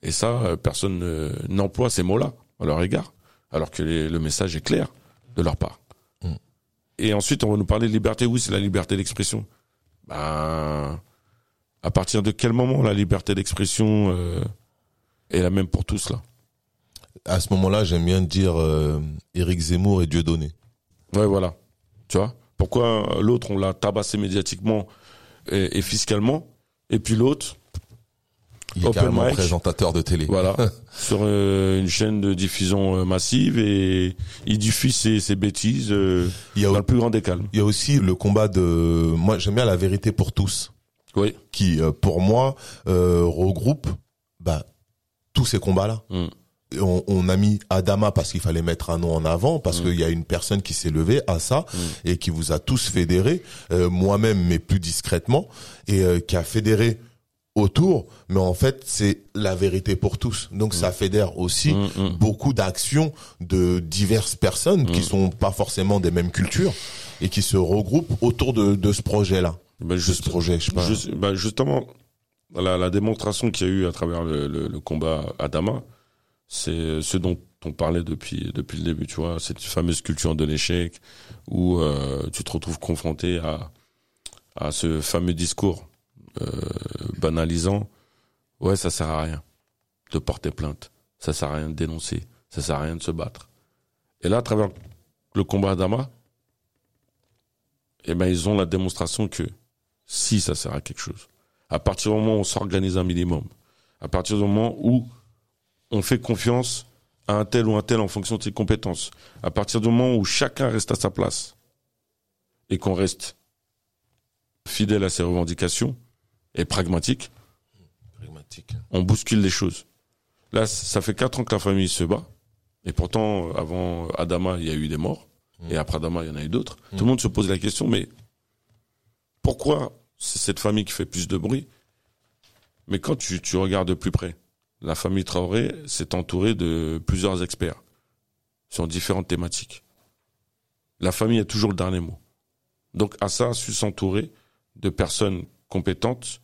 Et ça, euh, personne n'emploie ces mots-là à leur égard, alors que les- le message est clair de leur part. Mm. Et ensuite, on va nous parler de liberté. Oui, c'est la liberté d'expression. Ben, à partir de quel moment la liberté d'expression euh, est la même pour tous là? À ce moment-là, j'aime bien dire euh, Éric Zemmour et Dieudonné. Ouais, voilà. Tu vois? Pourquoi l'autre, on l'a tabassé médiatiquement et, et fiscalement, et puis l'autre, Il est Open carrément mic. présentateur de télé. voilà, (laughs) sur euh, une chaîne de diffusion euh, massive et il diffuse ses, ses bêtises euh, Il y a, dans le plus grand des calmes. il y a aussi le combat de... Moi, j'aime bien la vérité pour tous, Oui. qui, pour moi, regroupe bah, tous ces combats-là. Mm. On, on a mis Adama parce qu'il fallait mettre un nom en avant, parce Mm. qu'il y a une personne qui s'est levée à ça Mm. et qui vous a tous fédérés, euh, moi-même, mais plus discrètement, et euh, qui a fédéré autour, mais en fait, c'est la vérité pour tous. Donc, ça fédère aussi Mm, mm. beaucoup d'actions de diverses personnes qui Mm. sont pas forcément des mêmes cultures et qui se regroupent autour de, de ce projet-là. Ben, De ce projet, je sais pas. Juste- bah, justement, la, la démonstration qu'il y a eu à travers le, le- le combat Adama, c'est ce dont on parlait depuis depuis le début, tu vois, cette fameuse culture de l'échec où euh, tu te retrouves confronté à à ce fameux discours euh, banalisant. Ouais, ça sert à rien de porter plainte, ça sert à rien de dénoncer, ça sert à rien de se battre. Et là, à travers le combat Adama, eh ben ils ont la démonstration que si ça sert à quelque chose. À partir du moment où on s'organise un minimum, à partir du moment où on fait confiance à un tel ou un tel en fonction de ses compétences, à partir du moment où chacun reste à sa place et qu'on reste fidèle à ses revendications et pragmatique, Pragmatique. on bouscule les choses. Là, ça fait quatre ans que la famille se bat. Et pourtant, avant Adama, il y a eu des morts. Mm. Et après Adama, il y en a eu d'autres. Mm. Tout le monde se pose la question, mais pourquoi c'est cette famille qui fait plus de bruit Mais quand tu, tu regardes de plus près, la famille Traoré s'est entourée de plusieurs experts sur différentes thématiques. La famille a toujours le dernier mot. Donc Assa a su s'entourer de personnes compétentes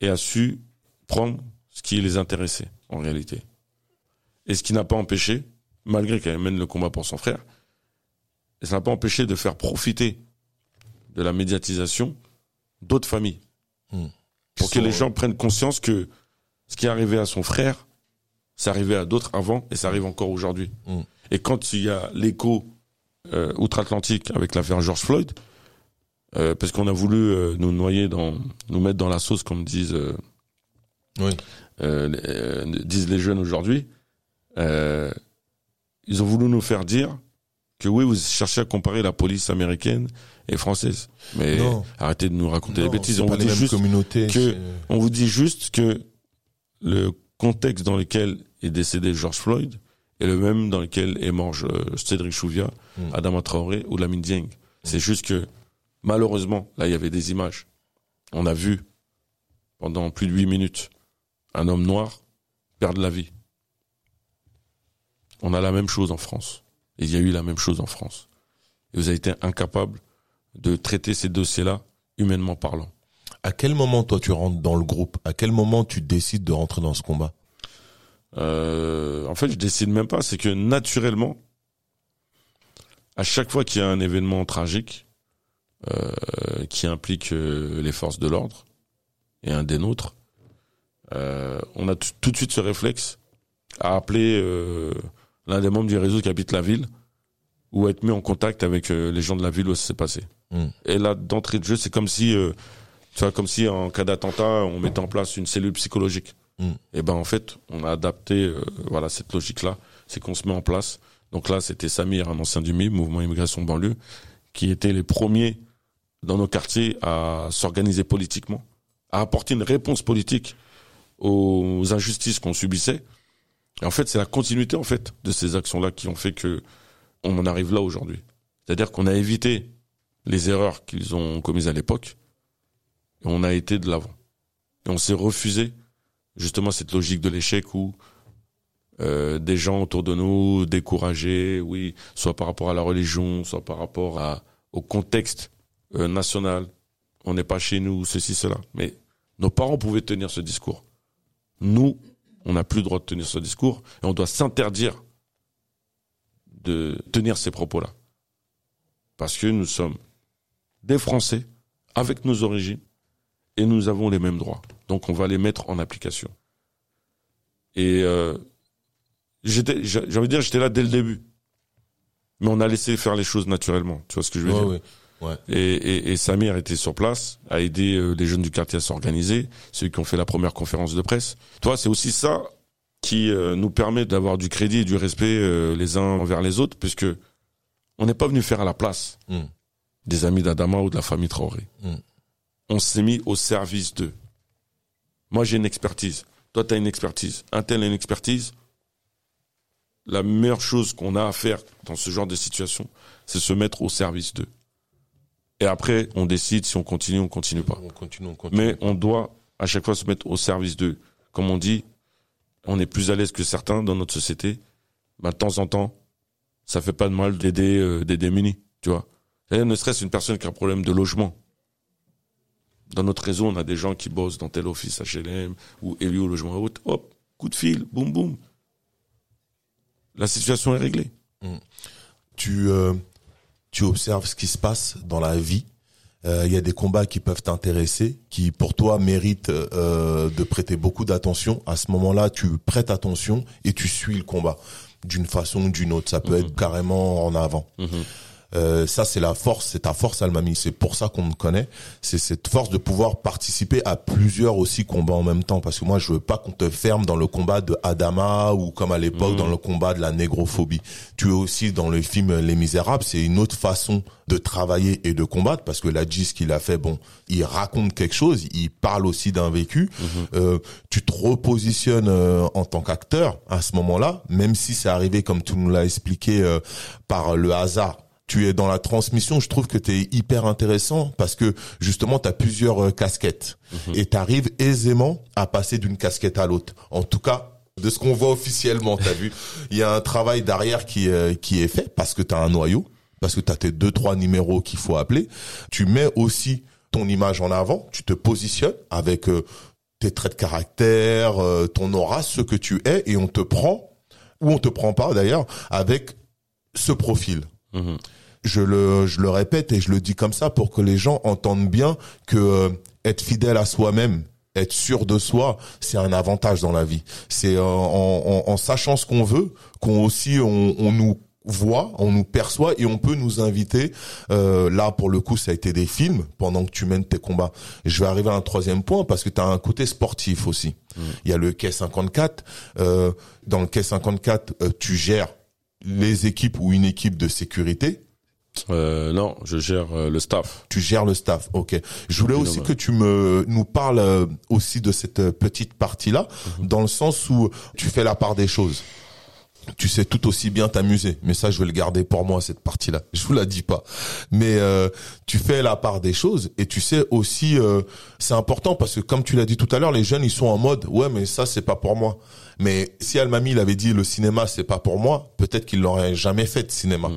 et a su prendre ce qui les intéressait en réalité. Et ce qui n'a pas empêché, malgré qu'elle mène le combat pour son frère, et ça n'a pas empêché de faire profiter de la médiatisation d'autres familles. Hmm. Pour que sont- les gens prennent conscience que ce qui est arrivé à son frère, c'est arrivé à d'autres avant et ça arrive encore aujourd'hui. Hmm. Et quand il y a l'écho euh, outre-Atlantique avec l'affaire George Floyd, euh, parce qu'on a voulu euh, nous noyer dans, nous mettre dans la sauce, comme disent, Oui. disent les jeunes aujourd'hui, ils ont voulu nous faire dire que oui, vous cherchez à comparer la police américaine et française. Mais Non. arrêtez de nous raconter Non, des bêtises. On vous, dit juste, que- on vous dit juste que le contexte dans lequel est décédé George Floyd est le même dans lequel est mort euh, Cédric Chouviat, Mm. Adama Traoré ou Lamine Dieng. C'est juste que malheureusement, là il y avait des images. On a vu pendant plus de huit minutes un homme noir perdre la vie. On a la même chose en France. Il y a eu la même chose en France. Et vous avez été incapable de traiter ces dossiers-là humainement parlant. À quel moment, toi, tu rentres dans le groupe? À quel moment tu décides de rentrer dans ce combat? Euh, en fait, je décide même pas. C'est que naturellement, à chaque fois qu'il y a un événement tragique euh, qui implique euh, les forces de l'ordre et un des nôtres, euh, on a tout de suite ce réflexe à appeler euh, l'un des membres du réseau qui habite la ville ou à être mis en contact avec les gens de la ville où ça s'est passé. Mm. Et là, d'entrée de jeu, c'est comme si, euh, tu vois, comme si en cas d'attentat, on mettait en place une cellule psychologique. Mm. Et ben en fait, on a adapté, euh, voilà, cette logique-là, c'est qu'on se met en place. Donc là, c'était Samir, un ancien du MIB, Mouvement Immigration Banlieue, qui était les premiers dans nos quartiers à s'organiser politiquement, à apporter une réponse politique aux injustices qu'on subissait. Et en fait, c'est la continuité en fait de ces actions-là qui ont fait que on en arrive là aujourd'hui. C'est-à-dire qu'on a évité les erreurs qu'ils ont commises à l'époque on a été de l'avant. Et on s'est refusé justement cette logique de l'échec où euh, des gens autour de nous découragés, oui, soit par rapport à la religion, soit par rapport à, au contexte euh, national. On n'est pas chez nous, ceci, cela. Mais nos parents pouvaient tenir ce discours. Nous, on n'a plus le droit de tenir ce discours et on doit s'interdire de tenir ces propos-là. Parce que nous sommes des Français avec nos origines et nous avons les mêmes droits. Donc on va les mettre en application. Et euh, j'étais, j'ai envie de dire, j'étais là dès le début. Mais on a laissé faire les choses naturellement. Tu vois ce que je veux dire? Ouais. et, et, et Samir était sur place, a aidé euh, les jeunes du quartier à s'organiser, ceux qui ont fait la première conférence de presse. Toi, c'est aussi ça qui euh, nous permet d'avoir du crédit et du respect euh, les uns envers les autres, puisque on n'est pas venu faire à la place Mm. des amis d'Adama ou de la famille Traoré. Mm. On s'est mis au service d'eux. Moi, j'ai une expertise. Toi, tu as une expertise. Un tel a une expertise. La meilleure chose qu'on a à faire dans ce genre de situation, c'est se mettre au service d'eux. Et après, on décide si on continue ou on continue pas. On continue, on continue. Mais on doit à chaque fois se mettre au service d'eux. Comme on dit, on est plus à l'aise que certains dans notre société. Bah, de temps en temps, ça fait pas de mal d'aider euh, des démunis, tu vois. Ne serait-ce une personne qui a un problème de logement. Dans notre réseau, on a des gens qui bossent dans tel office HLM ou au logement haute. Hop, coup de fil, boum boum. La situation est réglée. tu euh, tu observes ce qui se passe dans la vie. Euh, Il y a des combats qui peuvent t'intéresser, qui pour toi méritent euh, de prêter beaucoup d'attention. À ce moment-là, tu prêtes attention et tu suis le combat d'une façon ou d'une autre. Ça peut être carrément en avant. Euh, ça, c'est la force, c'est ta force, Almami. C'est pour ça qu'on me connaît. C'est cette force de pouvoir participer à plusieurs aussi combats en même temps. Parce que moi, je veux pas qu'on te ferme dans le combat de Adama ou comme à l'époque dans le combat de la négrophobie. Tu es aussi dans le film Les Misérables. C'est une autre façon de travailler et de combattre parce que la ce qu'il a fait, bon, il raconte quelque chose, il parle aussi d'un vécu. Euh, tu te repositionnes euh, en tant qu'acteur à ce moment-là, même si c'est arrivé comme tu nous l'as expliqué euh, par le hasard tu es dans la transmission, je trouve que tu es hyper intéressant parce que justement tu as plusieurs euh, casquettes et tu arrives aisément à passer d'une casquette à l'autre. En tout cas, de ce qu'on voit officiellement, tu as vu, (laughs) il y a un travail derrière qui euh, qui est fait parce que tu as un noyau, parce que tu as tes deux trois numéros qu'il faut appeler. Tu mets aussi ton image en avant, tu te positionnes avec euh, tes traits de caractère, euh, ton aura, ce que tu es et on te prend ou on te prend pas d'ailleurs avec ce profil Mhm. Je le, je le répète et je le dis comme ça pour que les gens entendent bien que euh, être fidèle à soi-même, être sûr de soi, c'est un avantage dans la vie. C'est euh, en, en, en sachant ce qu'on veut qu'on aussi on, on nous voit, on nous perçoit et on peut nous inviter. Euh, là, pour le coup, ça a été des films pendant que tu mènes tes combats. Je vais arriver à un troisième point parce que tu as un côté sportif aussi. Il y a le quai 54. Euh, dans le quai 54, euh, tu gères les équipes ou une équipe de sécurité. Euh, non, je gère euh, le staff. Tu gères le staff, ok. Je voulais aussi que tu me nous parles euh, aussi de cette euh, petite partie-là, dans le sens où tu fais la part des choses. Tu sais tout aussi bien t'amuser, mais ça je vais le garder pour moi cette partie-là. (laughs) Je vous la dis pas, mais euh, tu fais la part des choses et tu sais aussi, euh, c'est important parce que comme tu l'as dit tout à l'heure, les jeunes ils sont en mode ouais mais ça c'est pas pour moi. Mais si Almami il avait dit le cinéma c'est pas pour moi, peut-être qu'il l'aurait jamais fait de cinéma.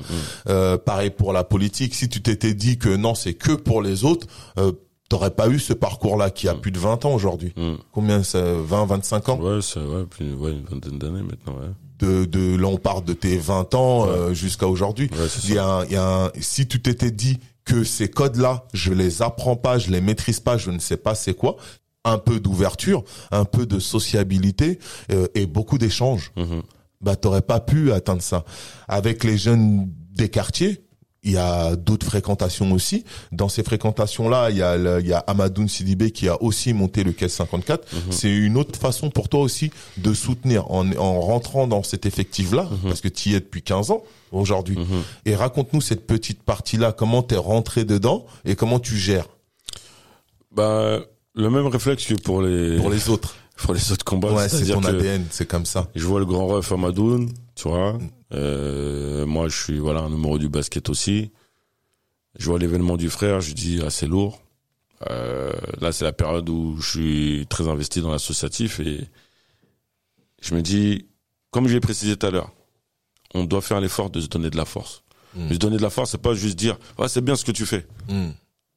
Euh, pareil pour la politique, si tu t'étais dit que non c'est que pour les autres. Euh, T'aurais pas eu ce parcours-là qui a plus de 20 ans aujourd'hui. Mm. Combien ça 20, 25 ans? Ouais, c'est ouais, plus, ouais, une vingtaine d'années maintenant. Ouais. De, de là on part de tes 20 ans euh, jusqu'à aujourd'hui. Ouais, il y a, un- il y a un- si tu t'étais dit que ces codes-là, je les apprends pas, je les maîtrise pas, je ne sais pas c'est quoi, un peu d'ouverture, un peu de sociabilité euh, et beaucoup d'échanges, Mhm. bah t'aurais pas pu atteindre ça. Avec les jeunes des quartiers, il y a d'autres fréquentations aussi. Dans ces fréquentations-là, il y a, le- il y a Amadoun Sidibé qui a aussi monté le Caisse 54. C'est une autre façon pour toi aussi de soutenir en, en rentrant dans cet effectif-là, parce que tu y es depuis 15 ans aujourd'hui. Mhm. Et raconte-nous cette petite partie-là, comment t'es rentré dedans et comment tu gères? Bah, le même réflexe que pour les, pour les autres. (laughs) pour les autres combats. Ouais, c'est ton ADN, c'est comme ça. je vois le grand ref Amadoun, tu vois. Euh, moi, je suis, voilà, un numéro du basket aussi. Je vois l'événement du frère, je dis, ah, c'est lourd. Euh, là, c'est la période où je suis très investi dans l'associatif et je me dis, comme je l'ai précisé tout à l'heure, on doit faire l'effort de se donner de la force. Mm. Se donner de la force, c'est pas juste dire, ouais, c'est bien ce que tu fais. Hmm.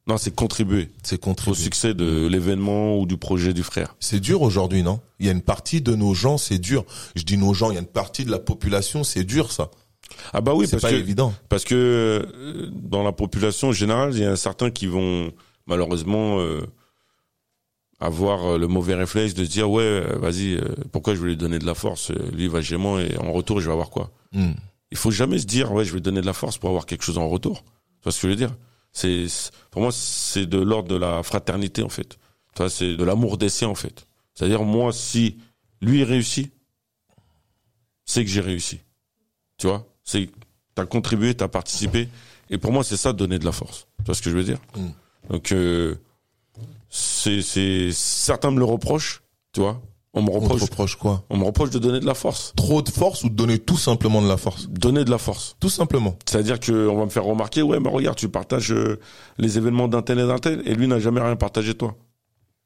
Non, c'est contribuer C'est au contribué. succès de l'événement ou du projet du frère. C'est dur aujourd'hui, non? Il y a une partie de nos gens, c'est dur. Je dis nos gens, il y a une partie de la population, c'est dur ça. Ah bah oui, c'est parce pas que évident. parce que euh, dans la population générale, il y a certains qui vont malheureusement euh, avoir euh, le mauvais réflexe de se dire ouais, vas-y, euh, pourquoi je vais lui donner de la force Lui il va chez moi et en retour je vais avoir quoi? Hmm. Il faut jamais se dire ouais, je vais donner de la force pour avoir quelque chose en retour. Tu vois ce que je veux dire? C'est pour moi c'est de l'ordre de la fraternité en fait. Tu vois, c'est de l'amour des siens en fait. C'est-à-dire moi si lui réussit, c'est que j'ai réussi. Tu vois C'est t'as contribué, t'as participé et pour moi c'est ça donner de la force. Tu vois ce que je veux dire? Mm. Donc euh, c'est c'est certains me le reprochent, tu vois On me On te reproche reproche quoi on me reproche de donner de la force. Trop de force ou de donner tout simplement de la force Donner de la force. Tout simplement. C'est-à-dire que on va me faire remarquer, ouais, mais regarde, tu partages euh, les événements d'un tel et d'un tel, et lui n'a jamais rien partagé de toi.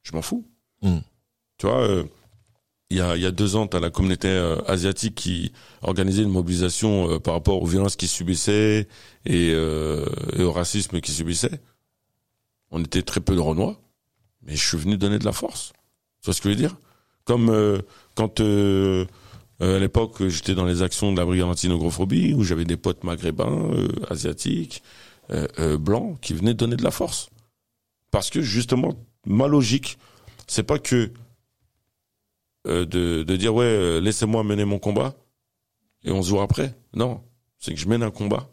Je m'en fous. Mm. Tu vois, euh, il y a y a deux ans, t'as la communauté euh, asiatique qui organisait une mobilisation euh, par rapport aux violences qu'ils subissaient et, et au racisme qu'ils subissaient. On était très peu de Renois, mais je suis venu donner de la force. Tu vois ce que je veux dire? Comme euh, quand euh, euh, à l'époque j'étais dans les actions de la brigade anti-nogrophobie où j'avais des potes maghrébins, euh, asiatiques, euh, euh, blancs qui venaient donner de la force. Parce que justement, ma logique, c'est pas que euh, de, de dire ouais, euh, laissez-moi mener mon combat et on se voit après. Non, c'est que je mène un combat.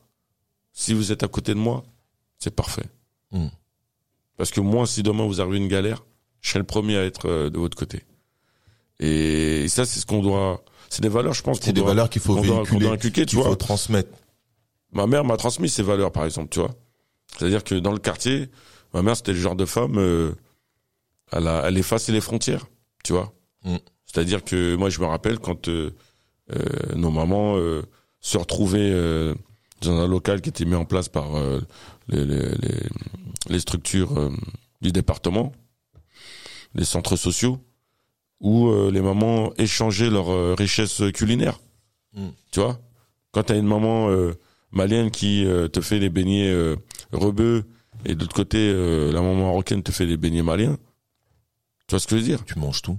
Si vous êtes à côté de moi, c'est parfait. Mm. Parce que moi, si demain vous arrivez une galère, je serai le premier à être euh, de votre côté. Et ça, c'est ce qu'on doit. C'est des valeurs, je pense. qu'on C'est des doit- valeurs qu'il faut véhiculer, doit inculquer, tu qu'il faut vois. transmettre. Ma mère m'a transmis ces valeurs, par exemple, tu vois. C'est-à-dire que dans le quartier, ma mère, c'était le genre de femme, euh, elle, a, elle effaçait les frontières, tu vois. Mm. C'est-à-dire que moi, je me rappelle quand euh, euh, nos mamans se retrouvaient dans un local qui était mis en place par les, les, les, les structures du département, les centres sociaux, où euh, les mamans échangeaient leurs euh, richesses culinaires. Mm. Tu vois? Quand t'as une maman euh, malienne qui euh, te fait les beignets euh, rebeux et de l'autre côté, euh, la maman marocaine te fait les beignets maliens, tu vois ce que je veux dire? Tu manges tout.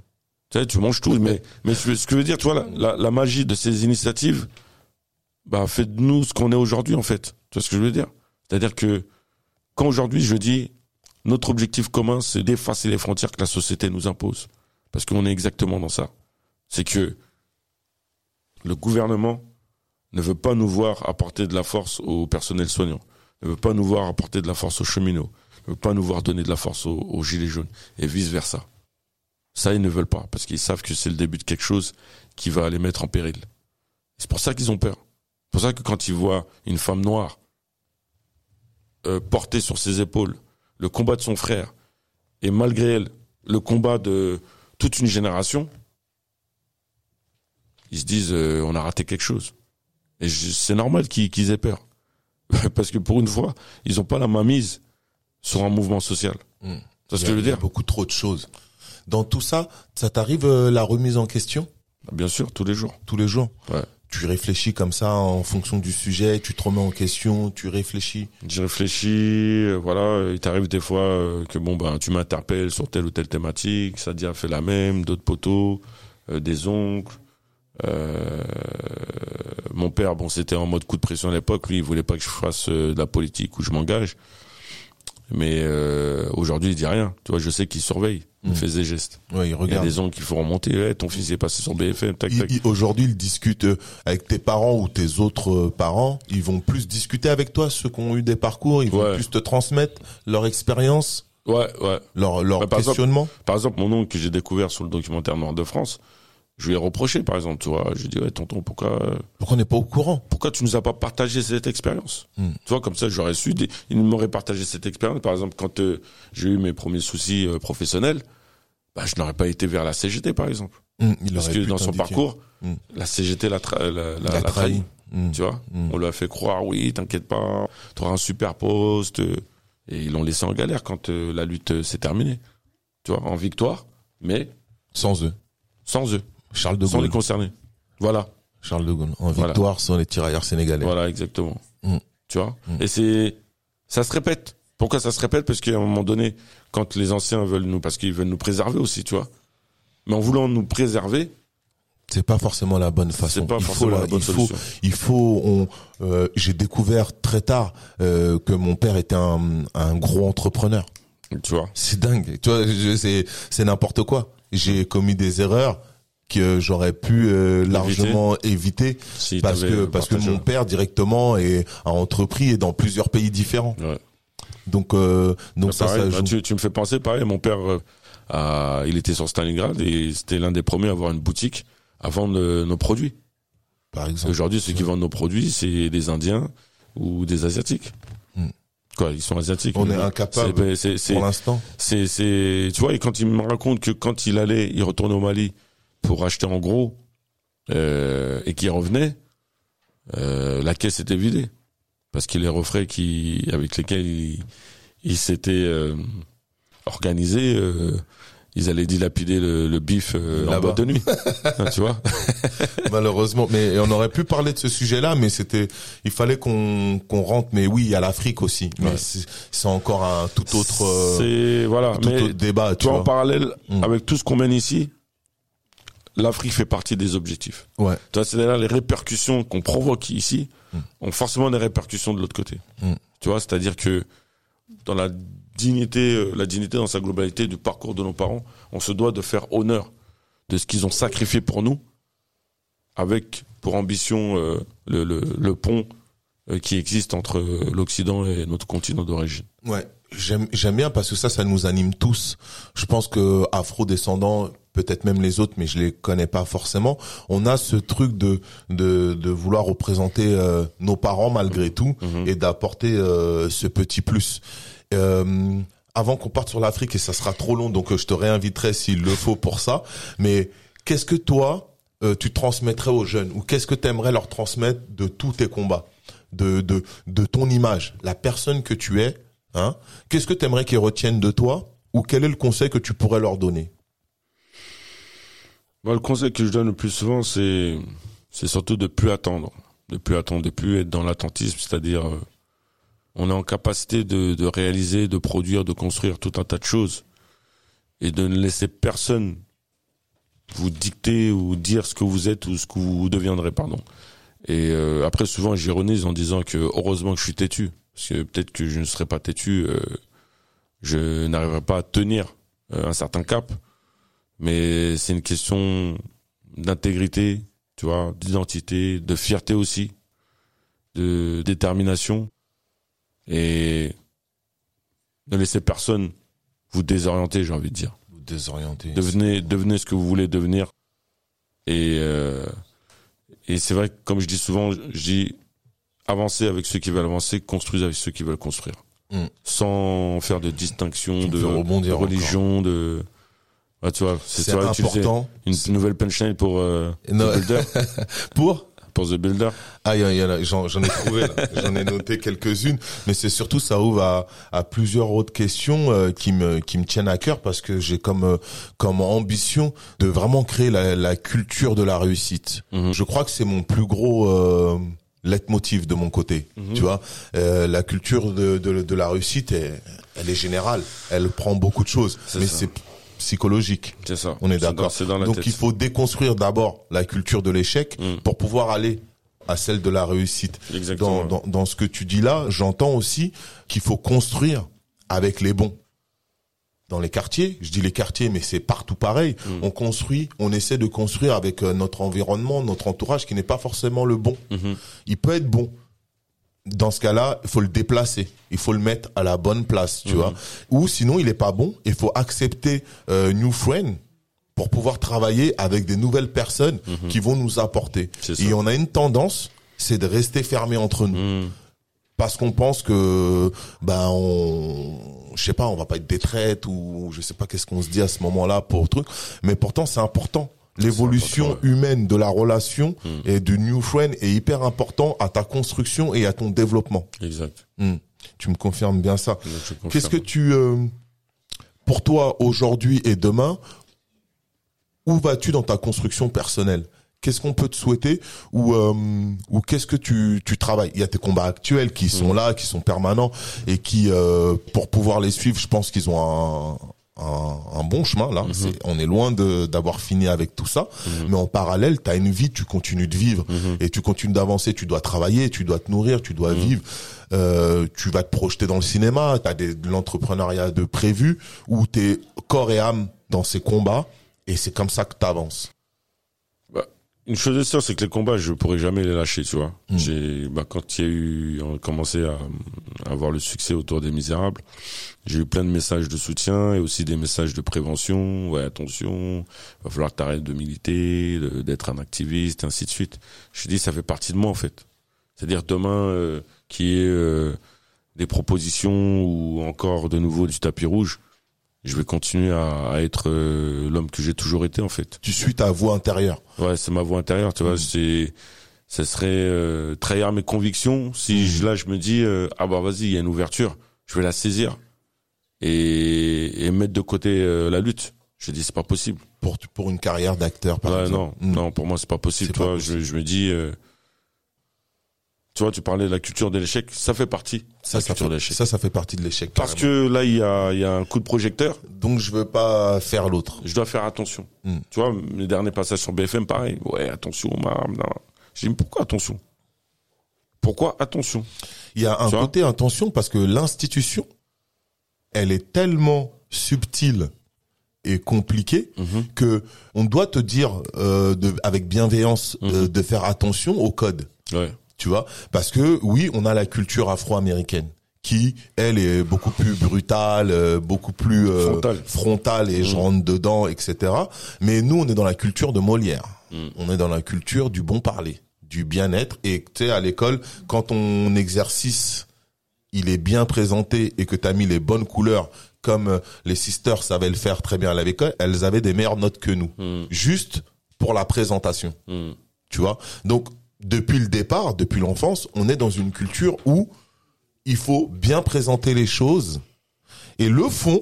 tu sais, tu manges tout, mais, mais ce ce que je veux dire, tu vois, la, la, la magie de ces initiatives, bah, fait de nous ce qu'on est aujourd'hui, en fait. Tu vois ce que je veux dire? C'est-à-dire que, quand aujourd'hui je dis, notre objectif commun, c'est d'effacer les frontières que la société nous impose. Parce qu'on est exactement dans ça. C'est que, le gouvernement ne veut pas nous voir apporter de la force au personnel soignant, ne veut pas nous voir apporter de la force aux cheminots, ne veut pas nous voir donner de la force aux, gilets jaunes, et vice versa. Ça, ils ne veulent pas, parce qu'ils savent que c'est le début de quelque chose qui va les mettre en péril. C'est pour ça qu'ils ont peur. C'est pour ça que quand ils voient une femme noire euh, porter sur ses épaules le combat de son frère, et malgré elle, le combat de toute une génération, ils se disent euh, on a raté quelque chose. Et c'est normal qu'ils aient peur. (laughs) Parce que pour une fois, ils n'ont pas la main mise sur un mouvement social. Mm. C'est ce que je veux il y a dire? beaucoup trop de choses. Dans tout ça, ça t'arrive euh, la remise en question? Bien sûr, tous les jours. tous les jours Ouais. Tu réfléchis comme ça en fonction du sujet, tu te remets en question, tu réfléchis. J'y réfléchis, euh, voilà, il t'arrive des fois euh, que bon ben tu m'interpelles sur telle ou telle thématique, Sadia fait la même, d'autres poteaux, euh, des oncles. Mon père, bon, c'était en mode coup de pression à l'époque, lui, il voulait pas que je fasse de la politique ou je m'engage. Mais euh, aujourd'hui, il dit rien. Tu vois, je sais qu'il surveille, il Mm. fait des gestes. Ouais, il Il y a regarde. des ongles qu'il faut remonter. Ouais, ton fils est passé sur BFM. Tac, Il- tac. Aujourd'hui, ils discutent euh, avec tes parents ou tes autres euh, parents. Ils vont plus discuter avec toi, ceux qui ont eu des parcours. Ils vont Ouais. plus te transmettre leur expérience, Ouais, ouais. leur, leur Ouais, par exemple, questionnement. Par exemple, mon oncle que j'ai découvert sur le documentaire Noir de France, je lui ai reproché, par exemple, tu vois. Je lui ai dit, ouais, tonton, pourquoi, Pourquoi on n'est pas au courant pourquoi tu nous as pas partagé cette expérience Mm. Tu vois, comme ça, j'aurais su. Des... Il m'aurait partagé cette expérience. Par exemple, quand euh, j'ai eu mes premiers soucis euh, professionnels, bah, je n'aurais pas été vers la CGT, par exemple. Il Parce que dans son parcours, Mm. la CGT l'a, tra- la, la- Il a l'a trahi. Tu vois. On lui a fait croire, oui, t'inquiète pas, tu auras un super poste. euh, Et ils l'ont laissé en galère quand euh, la lutte euh, s'est terminée. Tu vois, en victoire, mais Sans eux. sans eux, Charles de sans les Gaulle. concernés. Voilà, Charles de Gaulle. En Voilà. victoire sans les tirailleurs sénégalais. voilà, exactement. Mm. Tu vois Mm. Et c'est, ça se répète. Pourquoi ça se répète? Parce qu'à un moment donné, quand les anciens veulent nous, parce qu'ils veulent nous préserver aussi, tu vois. Mais en voulant nous préserver, C'est pas forcément la bonne façon. c'est pas il faut forcément la- la bonne il faut, il faut. On, euh, j'ai découvert très tard euh, que mon père était un, un gros entrepreneur. Tu vois C'est dingue. Tu vois, c'est c'est n'importe quoi. J'ai commis des erreurs que j'aurais pu euh, largement éviter Si parce que parce que mon père directement est a entrepris et dans plusieurs pays différents. Ouais. Donc euh, donc Bah, ça pareil, ça bah, tu, tu me fais penser, pareil, mon père, euh, a- il était sur Stalingrad et c'était l'un des premiers à avoir une boutique à vendre nos produits. par exemple. Aujourd'hui, ceux qui vendent nos produits, c'est des Indiens ou des Asiatiques. Hmm. Quoi, ils sont asiatiques. On est incapable c'est- Pour l'instant. c'est, c'est, tu vois, et quand il me raconte que quand il allait, il retournait au Mali pour acheter en gros, euh, et qu'il revenait, euh, la caisse était vidée. Parce que les refrains qui, avec lesquels il, il s'était euh, organisé, euh, ils allaient dilapider le, le bif euh, en boîte de nuit. Hein, (laughs) tu vois Malheureusement, mais on aurait pu parler de ce sujet-là, mais c'était, il fallait qu'on qu'on rentre. Mais oui, a l'Afrique aussi, mais Ouais. c'est encore un tout autre, euh, C'est, voilà. tout mais autre débat, tu toi, en vois. parallèle, Mm. avec tout ce qu'on mène ici, l'Afrique fait partie des objectifs. Ouais. Tu vois, c'est-à-dire les répercussions qu'on provoque ici Mm. ont forcément des répercussions de l'autre côté. Mm. Tu vois, c'est-à-dire que dans la dignité, euh, la dignité dans sa globalité du parcours de nos parents, on se doit de faire honneur de ce qu'ils ont sacrifié pour nous, avec pour ambition euh, le, le, le pont euh, qui existe entre euh, l'Occident et notre continent d'origine. Ouais, j'aime j'aime bien parce que ça, ça nous anime tous. Je pense que afro-descendants, peut-être même les autres, mais je les connais pas forcément. On a ce truc de de, de vouloir représenter euh, nos parents malgré tout Mhm. et d'apporter euh, ce petit plus. Euh, avant qu'on parte sur l'Afrique et ça sera trop long, donc je te réinviterai s'il le faut pour ça. Mais qu'est-ce que toi euh, tu transmettrais aux jeunes? Ou qu'est-ce que tu aimerais leur transmettre de tous tes combats, de de de ton image, la personne que tu es, hein? Qu'est-ce que tu aimerais qu'ils retiennent de toi? Ou quel est le conseil que tu pourrais leur donner? Le conseil que je donne le plus souvent, c'est surtout de plus attendre, de plus attendre, de plus être dans l'attentisme, c'est-à-dire euh, on est en capacité de, réaliser, de produire, de construire tout un tas de choses et de ne laisser personne vous dicter ou dire ce que vous êtes ou ce que vous deviendrez, pardon. Et euh, après, souvent, j'ironise en disant que heureusement que je suis têtu, parce que peut-être que je ne serais pas têtu, euh, je n'arriverai pas à tenir un certain cap mais c'est une question d'intégrité, tu vois, d'identité, de fierté aussi, de détermination et ne laissez personne vous désorienter, j'ai envie de dire. Vous désorienter. Devenez, devenez ce que vous voulez devenir. Et, euh, et c'est vrai que, comme je dis souvent, je dis avancez avec ceux qui veulent avancer, construisez avec ceux qui veulent construire. Mm. Sans faire de distinction, de, encore. religion, de. Ouais, tu vois, c'est important Une nouvelle punchline pour euh. The Builder. (laughs) pour pour The Builder. Ah, il y, en- y en a, j'en, ai trouvé, (laughs) j'en ai noté quelques-unes, mais c'est surtout ça ouvre à, à plusieurs autres questions euh, qui me qui me tiennent à cœur parce que j'ai comme euh, comme ambition de vraiment créer la, la culture de la réussite. Mhm. Je crois que c'est mon plus gros euh, leitmotiv de mon côté. Mhm. Tu vois, Euh, la culture de, de de la réussite, elle, elle est générale, elle prend beaucoup de choses, mais c'est psychologique. C'est ça. On est d'accord. Donc tête. il faut déconstruire d'abord la culture de l'échec Mm. pour pouvoir aller à celle de la réussite. Exactement. Dans, dans, dans ce que tu dis là, j'entends aussi qu'il faut construire avec les bons. Dans les quartiers, je dis les quartiers, mais c'est partout pareil. Mm. On construit, on essaie de construire avec euh, notre environnement, notre entourage qui n'est pas forcément le bon. Mhm. Il peut être bon. Dans ce cas-là, il faut le déplacer. Il faut le mettre à la bonne place, tu Mhm. vois. Ou sinon, il est pas bon. Il faut accepter euh, new friend pour pouvoir travailler avec des nouvelles personnes qui vont nous apporter. Mhm. Et on a une tendance, c'est de rester fermé entre nous Mhm. parce qu'on pense que ben on je sais pas on va pas être des traites ou je sais pas qu'est-ce qu'on se dit à ce moment-là pour truc mais pourtant c'est important l'évolution humaine de la relation Mm. et du new friend est hyper important à ta construction et à ton développement. Exact. Mm. tu me confirmes bien ça. Qu'est-ce que tu euh, pour toi aujourd'hui et demain où vas-tu dans ta construction personnelle? Qu'est-ce qu'on peut te souhaiter? Ou euh, ou qu'est-ce que tu tu travailles? Il y a tes combats actuels qui sont là, qui sont permanents et qui euh, pour pouvoir les suivre, je pense qu'ils ont un un, un bon chemin là. C'est- on est loin de d'avoir fini avec tout ça, mais en parallèle, tu as une vie, tu continues de vivre et tu continues d'avancer. Tu dois travailler, tu dois te nourrir, tu dois vivre. Euh, tu vas te projeter dans le cinéma. Tu as de l'entrepreneuriat de prévu où t'es corps et âme dans ces combats et c'est comme ça que tu avances. Une chose est sûre, c'est que les combats, je pourrais jamais les lâcher, tu vois. Mm. J'ai, bah, quand il y a eu, on a commencé à, à avoir le succès autour des Misérables, j'ai eu plein de messages de soutien et aussi des messages de prévention. Ouais, attention, va falloir que t'arrêtes de militer, d'être un activiste, et ainsi de suite. Je dis, ça fait partie de moi, en fait. C'est-à-dire demain, euh, qui est euh, des propositions ou encore de nouveau du tapis rouge, je vais continuer à, à être euh, l'homme que j'ai toujours été, en fait. Tu suis ta voix intérieure. Ouais, c'est ma voix intérieure, tu vois. C'est, ça serait euh, trahir mes convictions si je- là je me dis euh, ah bah vas-y, il y a une ouverture, je vais la saisir et, et mettre de côté euh, la lutte. Je dis c'est pas possible. pour pour une carrière d'acteur par Ouais, exemple. non, Mm. non, pour moi c'est pas possible. Tu pas possible. je, je me dis, euh, tu vois, tu parlais de la culture de l'échec, ça fait partie. de Ça, la ça fait, l'échec. ça, ça fait partie de l'échec. Parce que là il y a, y a un coup de projecteur. donc je veux pas faire l'autre. je dois faire attention. Mm. Tu vois, mes derniers passages sur BFM, pareil. Ouais, attention, non. J'ai dit, mais pourquoi attention? Pourquoi attention? Il y a un Tu côté attention parce que l'institution, elle est tellement subtile et compliquée Mhm. que on doit te dire euh, de, avec bienveillance euh, Mhm. de faire attention au code. Ouais. Tu vois parce que oui on a la culture afro-américaine qui elle est beaucoup plus brutale euh, beaucoup plus euh, Frontale. frontale et je Mm. rentre dedans etc mais nous on est dans la culture de Molière Mm. on est dans la culture du bon parler du bien-être et tu sais à l'école quand ton exercice il est bien présenté et que tu as mis les bonnes couleurs comme euh, les sisters savaient le faire très bien à l'école elles avaient des meilleures notes que nous Mm. juste pour la présentation tu vois? Donc depuis le départ, depuis l'enfance, on est dans une culture où il faut bien présenter les choses et le fond,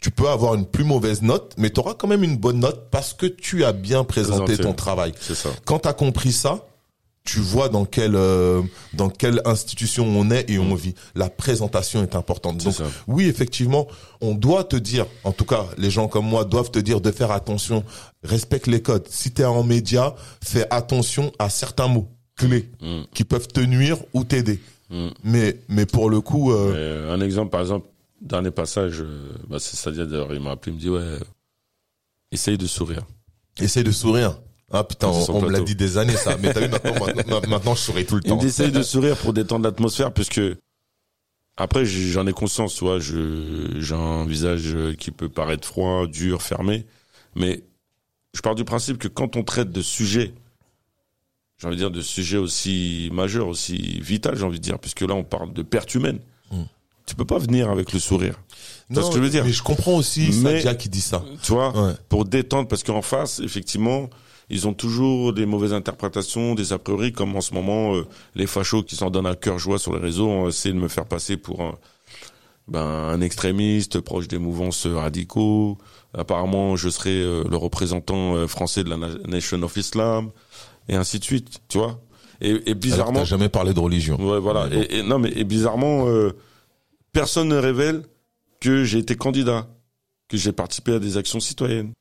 tu peux avoir une plus mauvaise note, mais tu auras quand même une bonne note parce que tu as bien présenté Présenté. ton travail. C'est ça. Quand tu as compris ça, tu vois dans quelle euh, dans quelle institution on est et on vit. La présentation est importante. Donc ça. oui, effectivement, on doit te dire, en tout cas, les gens comme moi doivent te dire de faire attention, respecte les codes. Si tu es en média, fais attention à certains mots clés Mm. qui peuvent te nuire ou t'aider. Mm. Mais mais pour le coup, euh, Euh, un exemple, par exemple, dernier passage, bah, c'est Sadia d'ailleurs, il m'a appelé, il me dit ouais, essaye de sourire. essaye de sourire. Ah putain, on, me l'a dit des années ça. Mais t'as vu maintenant, maintenant, maintenant, je souris tout le temps. dit essaye de sourire pour détendre l'atmosphère, puisque après j'en ai conscience, tu vois, je j'ai un visage qui peut paraître froid, dur, fermé, mais je pars du principe que quand on traite de sujets, j'ai envie de dire de sujets aussi majeurs, aussi vital, j'ai envie de dire, puisque là on parle de perte humaine. Mm. Tu peux pas venir avec le sourire. Vois ce que je veux dire? Mais je comprends aussi Mais- Sadia qui dit ça. Tu vois, Ouais. pour détendre, parce qu'en face, effectivement, ils ont toujours des mauvaises interprétations, des a priori, comme en ce moment, euh, les fachos qui s'en donnent à cœur joie sur les réseaux ont essayé de me faire passer pour un, ben, un extrémiste proche des mouvances radicaux. Apparemment, je serai euh, le représentant euh, français de la Na- Nation of Islam, et ainsi de suite, tu vois. Et, et Alors bizarrement, t'as jamais parlé de religion. Ouais, voilà. Mais bon. Et, et- non, mais et bizarrement, euh, personne ne révèle que j'ai été candidat, que j'ai participé à des actions citoyennes.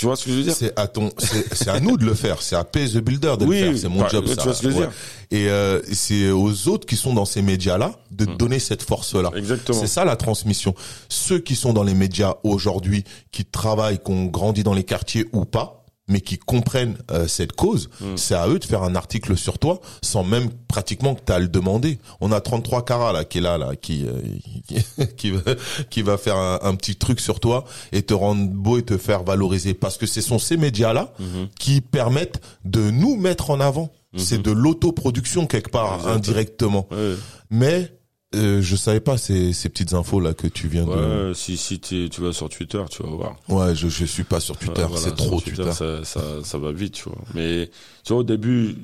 Tu vois ce que je veux dire? C'est à ton, c'est à nous de le faire. C'est à Pay the Builder de Oui, le faire. C'est mon bah, job. tu ça. vois ce que je veux Ouais. dire. Et euh, c'est aux autres qui sont dans ces médias-là de Hmm. donner cette force-là. Exactement. C'est ça la transmission. Ceux qui sont dans les médias aujourd'hui, qui travaillent, qui ont grandi dans les quartiers ou pas, mais qui comprennent euh, cette cause, Mm. c'est à eux de faire un article sur toi sans même pratiquement que tu as à le demander. On a 33 carats là qui est là là qui euh, (laughs) qui, qui va qui va faire un, un petit truc sur toi et te rendre beau et te faire valoriser parce que ce sont ces médias là Mhm. qui permettent de nous mettre en avant. C'est de l'autoproduction quelque part Exactement. indirectement. Mais euh, je savais pas ces, ces petites infos là que tu viens de. Ouais, si si tu vas sur Twitter, tu vas voir. Ouais, je je suis pas sur Twitter, Ouais, voilà, c'est trop Twitter. Ça, ça, ça va vite, tu vois. Mais tu vois, au début,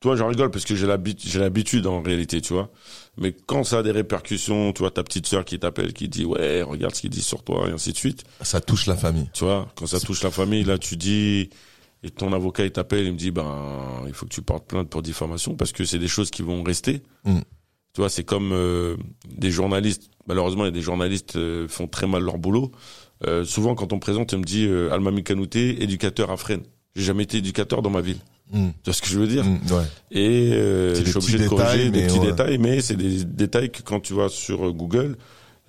toi, j'en rigole parce que j'ai l'habitude, j'ai l'habitude en réalité, tu vois. Mais quand ça a des répercussions, tu vois, ta petite sœur qui t'appelle, qui dit ouais, regarde ce qu'il dit sur toi et ainsi de suite. Ça touche la famille. Tu vois, quand ça touche la famille, là, tu dis et ton avocat il t'appelle, il me dit ben il faut que tu portes plainte pour diffamation parce que c'est des choses qui vont rester. Mm. Tu vois, c'est comme euh, des journalistes. Malheureusement, il y a des journalistes euh, font très mal leur boulot. Euh, souvent, quand on me présente, on me dit euh, Alma Mikanouté, éducateur à Fresnes. J'ai jamais été éducateur dans ma ville. Mm. Tu vois ce que je veux dire Mm, ouais. Et euh, je suis obligé de corriger des petits ouais. détails, mais c'est des détails que quand tu vas sur euh, Google,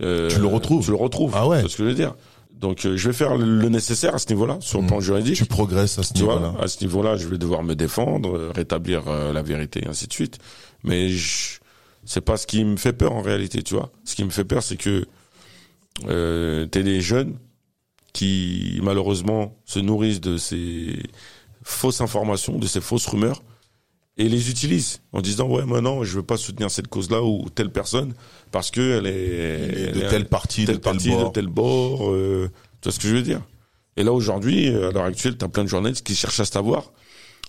euh, Tu le retrouves. Tu le retrouves. Ah ouais. Tu vois ce que je veux dire? Donc, euh, je vais faire le, nécessaire à ce niveau-là, sur le Mm. plan juridique. Tu progresses à ce Tu vois, niveau-là. à ce niveau-là, je vais devoir me défendre, rétablir euh, la vérité, et ainsi de suite. Mais je- c'est pas ce qui me fait peur en réalité, tu vois. Ce qui me fait peur, c'est que euh, t'es des jeunes qui malheureusement se nourrissent de ces fausses informations, de ces fausses rumeurs, et les utilisent en disant ouais, maintenant je veux pas soutenir cette cause-là ou telle personne parce que elle est de elle est- telle partie, telle de tel partie, bord. de tel bord. euh, tu vois ce que je veux dire? Et là aujourd'hui, à l'heure actuelle, tu as plein de journalistes qui cherchent à savoir,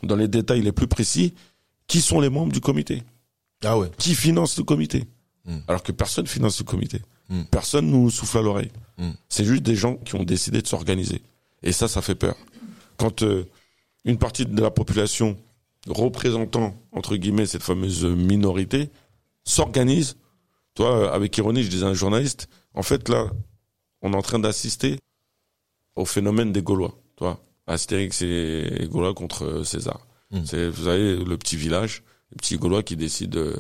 dans les détails les plus précis, qui sont les membres du comité, Ah ouais. qui finance le comité, Mm. alors que personne finance le comité, Mm. personne nous souffle à l'oreille. Mm. C'est juste des gens qui ont décidé de s'organiser, et ça, ça fait peur. Quand euh, une partie de la population représentant entre guillemets cette fameuse minorité s'organise, toi, euh, avec ironie, je disais à un journaliste, en fait là, on est en train d'assister au phénomène des Gaulois. Tu vois, Astérix et Gaulois contre euh, César. Mm. C'est, vous savez, le petit village, petits Gaulois qui décident euh,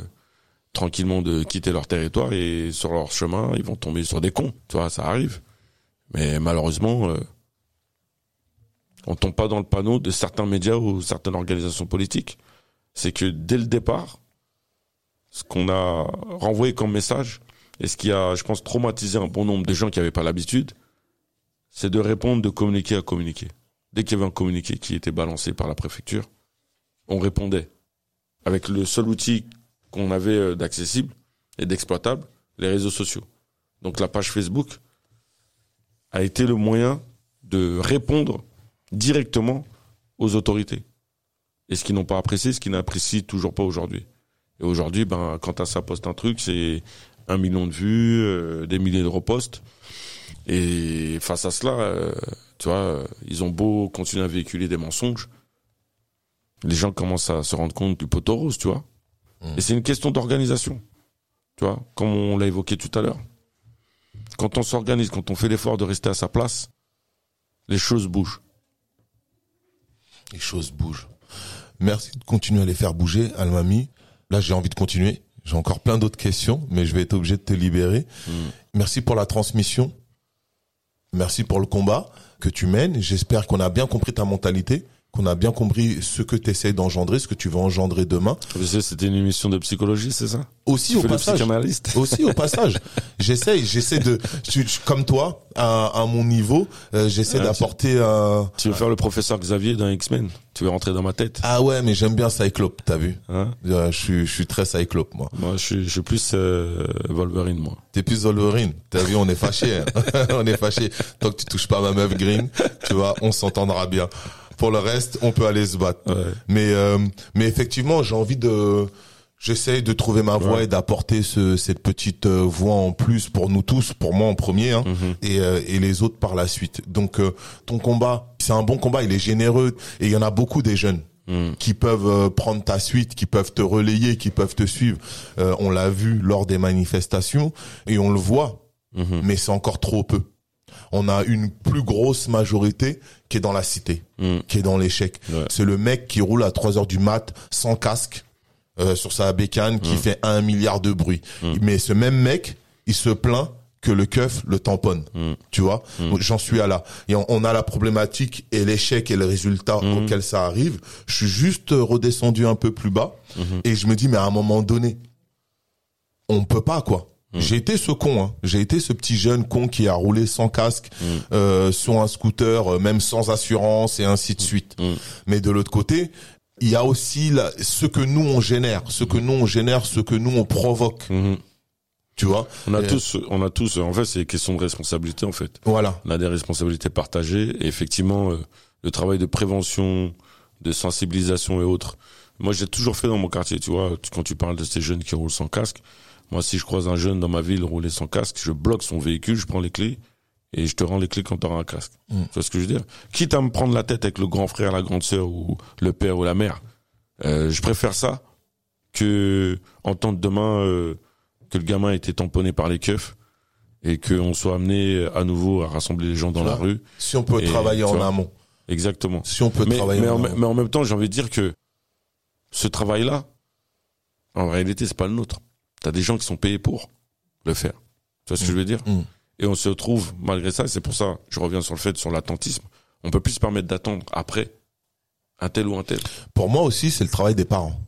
tranquillement de quitter leur territoire et sur leur chemin, ils vont tomber sur des cons. Tu vois, ça arrive. Mais malheureusement, euh, on tombe pas dans le panneau de certains médias ou certaines organisations politiques. C'est que dès le départ, ce qu'on a renvoyé comme message, et ce qui a, je pense, traumatisé un bon nombre de gens qui n'avaient pas l'habitude, c'est de répondre de communiquer à communiquer. Dès qu'il y avait un communiqué qui était balancé par la préfecture, on répondait. Avec le seul outil qu'on avait euh, d'accessible et d'exploitable, les réseaux sociaux. Donc la page Facebook a été le moyen de répondre directement aux autorités. Et ce qu'ils n'ont pas apprécié, ce qu'ils n'apprécient toujours pas aujourd'hui. Et aujourd'hui, ben, quand ça poste un truc, c'est un million de vues, euh, des milliers de reposts. Et face à cela, euh, tu vois, euh, ils ont beau continuer à véhiculer des mensonges, les gens commencent à se rendre compte du poteau rose, tu vois. Mm. Et c'est une question d'organisation, tu vois, comme on l'a évoqué tout à l'heure. Quand on s'organise, quand on fait l'effort de rester à sa place, les choses bougent. Les choses bougent. Merci de continuer à les faire bouger, Almami. Là, j'ai envie de continuer. J'ai encore plein d'autres questions, mais je vais être obligé de te libérer. Mm. Merci pour la transmission. Merci pour le combat que tu mènes. J'espère qu'on a bien compris ta mentalité, qu'on a bien compris ce que tu essaies d'engendrer, ce que tu veux engendrer demain. C'était une émission de psychologie, c'est ça? (laughs) Aussi au passage. Aussi au passage, j'essaie, j'essaie de, je- je- comme toi, à, à mon niveau, euh, j'essaie Ah, d'apporter un. Tu veux faire le professeur Xavier dans X-Men? Tu veux rentrer dans ma tête? Ah ouais, mais j'aime bien Cyclope, t'as vu hein? Euh, Je suis, je suis très Cyclope, moi. Moi, je suis, je suis plus euh, Wolverine, moi. T'es plus Wolverine. T'as vu, on est fâché. hein. (laughs) on est fâché. Tant que tu touches pas ma meuf green, tu vois, on s'entendra bien. Pour le reste, on peut aller se battre. Ouais. Mais, euh, mais effectivement, j'ai envie de, j'essaye de trouver ma voix Ouais. et d'apporter ce, cette petite euh, voix en plus pour nous tous, pour moi en premier, hein, Mhm. et, euh, et les autres par la suite. Donc, euh, ton combat, c'est un bon combat. Il est généreux et il y en a beaucoup des jeunes Mm. qui peuvent euh, prendre ta suite, qui peuvent te relayer, qui peuvent te suivre. Euh, on l'a vu lors des manifestations et on le voit, Mhm. mais c'est encore trop peu. On a une plus grosse majorité qui est dans la cité, Mm. qui est dans l'échec. Ouais. C'est le mec qui roule à 3 heures du mat sans casque euh, sur sa bécane Mm. qui fait un milliard de bruit. Mais ce même mec, il se plaint que le keuf le tamponne. Mm. Tu vois, j'en suis à là. Et on, on a la problématique et l'échec et le résultat Mm. auquel ça arrive. Je suis juste redescendu un peu plus bas Mm-hmm. et je me dis mais à un moment donné, on peut pas quoi. Mm. J'ai été ce con, hein. j'ai été ce petit jeune con qui a roulé sans casque Mm. euh, sur un scooter, euh, même sans assurance et ainsi de suite. Mm. Mais de l'autre côté, il y a aussi la- ce que nous on génère, ce que nous on génère, ce que nous on provoque. Tu vois? On a Et- tous, on a tous, en fait, c'est une question de responsabilité, en fait. Voilà. On a des responsabilités partagées et effectivement, euh, le travail de prévention, de sensibilisation et autres. Moi, j'ai toujours fait dans mon quartier, tu vois, quand tu parles de ces jeunes qui roulent sans casque. Moi, si je croise un jeune dans ma ville rouler sans casque, je bloque son véhicule, je prends les clés et je te rends les clés quand tu auras un casque. Mm. Tu vois ce que je veux dire? Quitte à me prendre la tête avec le grand frère, la grande sœur ou le père ou la mère, euh, je préfère ça que entendre demain euh, que le gamin a été tamponné par les keufs et qu'on soit amené à nouveau à rassembler les gens dans la rue? Si on peut Et, travailler en vois, amont. Exactement. Si on peut Mais, travailler mais, en, en, amont. mais en même temps, j'ai envie de dire que ce travail-là, en réalité, c'est pas le nôtre. T'as des gens qui sont payés pour le faire. Tu vois ce que je veux dire Mm. Et on se retrouve malgré ça, et c'est pour ça, je reviens sur le fait, sur l'attentisme, on peut plus se permettre d'attendre après un tel ou un tel. Pour moi aussi, c'est le travail des parents.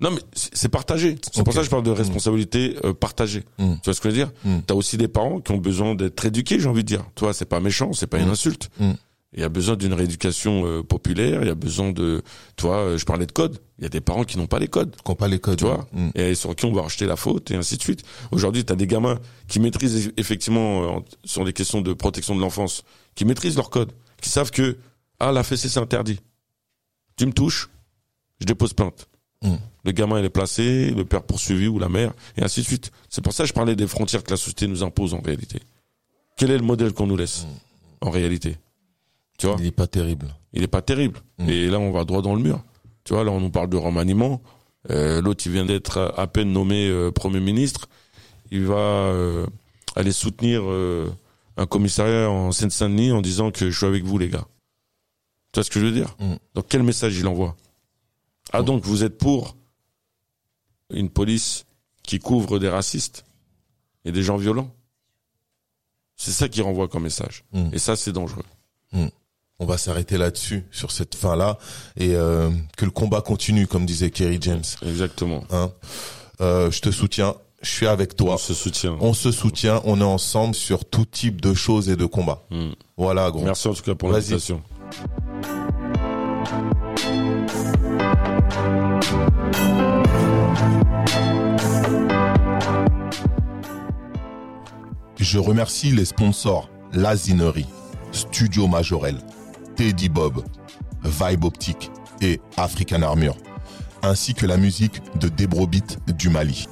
Non, mais c'est partagé. C'est pour ça que je parle de responsabilité euh, partagée. Mm. Tu vois ce que je veux dire Mm. T'as aussi des parents qui ont besoin d'être éduqués, j'ai envie de dire. Tu vois, c'est pas méchant, c'est pas une Mm. insulte. Mm. Il y a besoin d'une rééducation euh, populaire. Il y a besoin de, tu vois, euh, je parlais de code. Il y a des parents qui n'ont pas les codes, Qu'on pas les codes. tu vois, Mm. et sur qui on va rejeter la faute et ainsi de suite. Aujourd'hui, t'as des gamins qui maîtrisent effectivement euh, sur les questions de protection de l'enfance, qui maîtrisent leur code, qui savent que ah la fessée c'est interdit. Tu me touches, je dépose plainte. Mm. Le gamin il est placé, le père poursuivi ou la mère, et ainsi de suite. C'est pour ça que je parlais des frontières que la société nous impose en réalité. Quel est le modèle qu'on nous laisse en réalité? Tu vois Il est pas terrible. il est pas terrible. Mm. Et là, on va droit dans le mur. Tu vois, là, on nous parle de remaniement. Euh, L'autre, il vient d'être à- peine nommé euh, Premier ministre. Il va euh, aller soutenir un commissariat en Seine-Saint-Denis en disant que je suis avec vous, les gars. Tu vois ce que je veux dire Mm. Donc, quel message il envoie? Ah, donc, vous êtes pour une police qui couvre des racistes et des gens violents? C'est ça qui renvoie comme message. Mm. Et ça, c'est dangereux. On va s'arrêter là-dessus, sur cette fin-là, et euh, que le combat continue, comme disait Kerry James. Exactement. Hein. Euh, je te soutiens, je suis avec toi. On se soutient. On se soutient, on est ensemble sur tout type de choses et de combats. Mm. Voilà, gros. Merci en tout cas pour l'invitation. Je remercie les sponsors Lazinerie, Studio Majorel, Teddy Bob, Vibe Optique et African Armure, ainsi que la musique de Debrobit du Mali.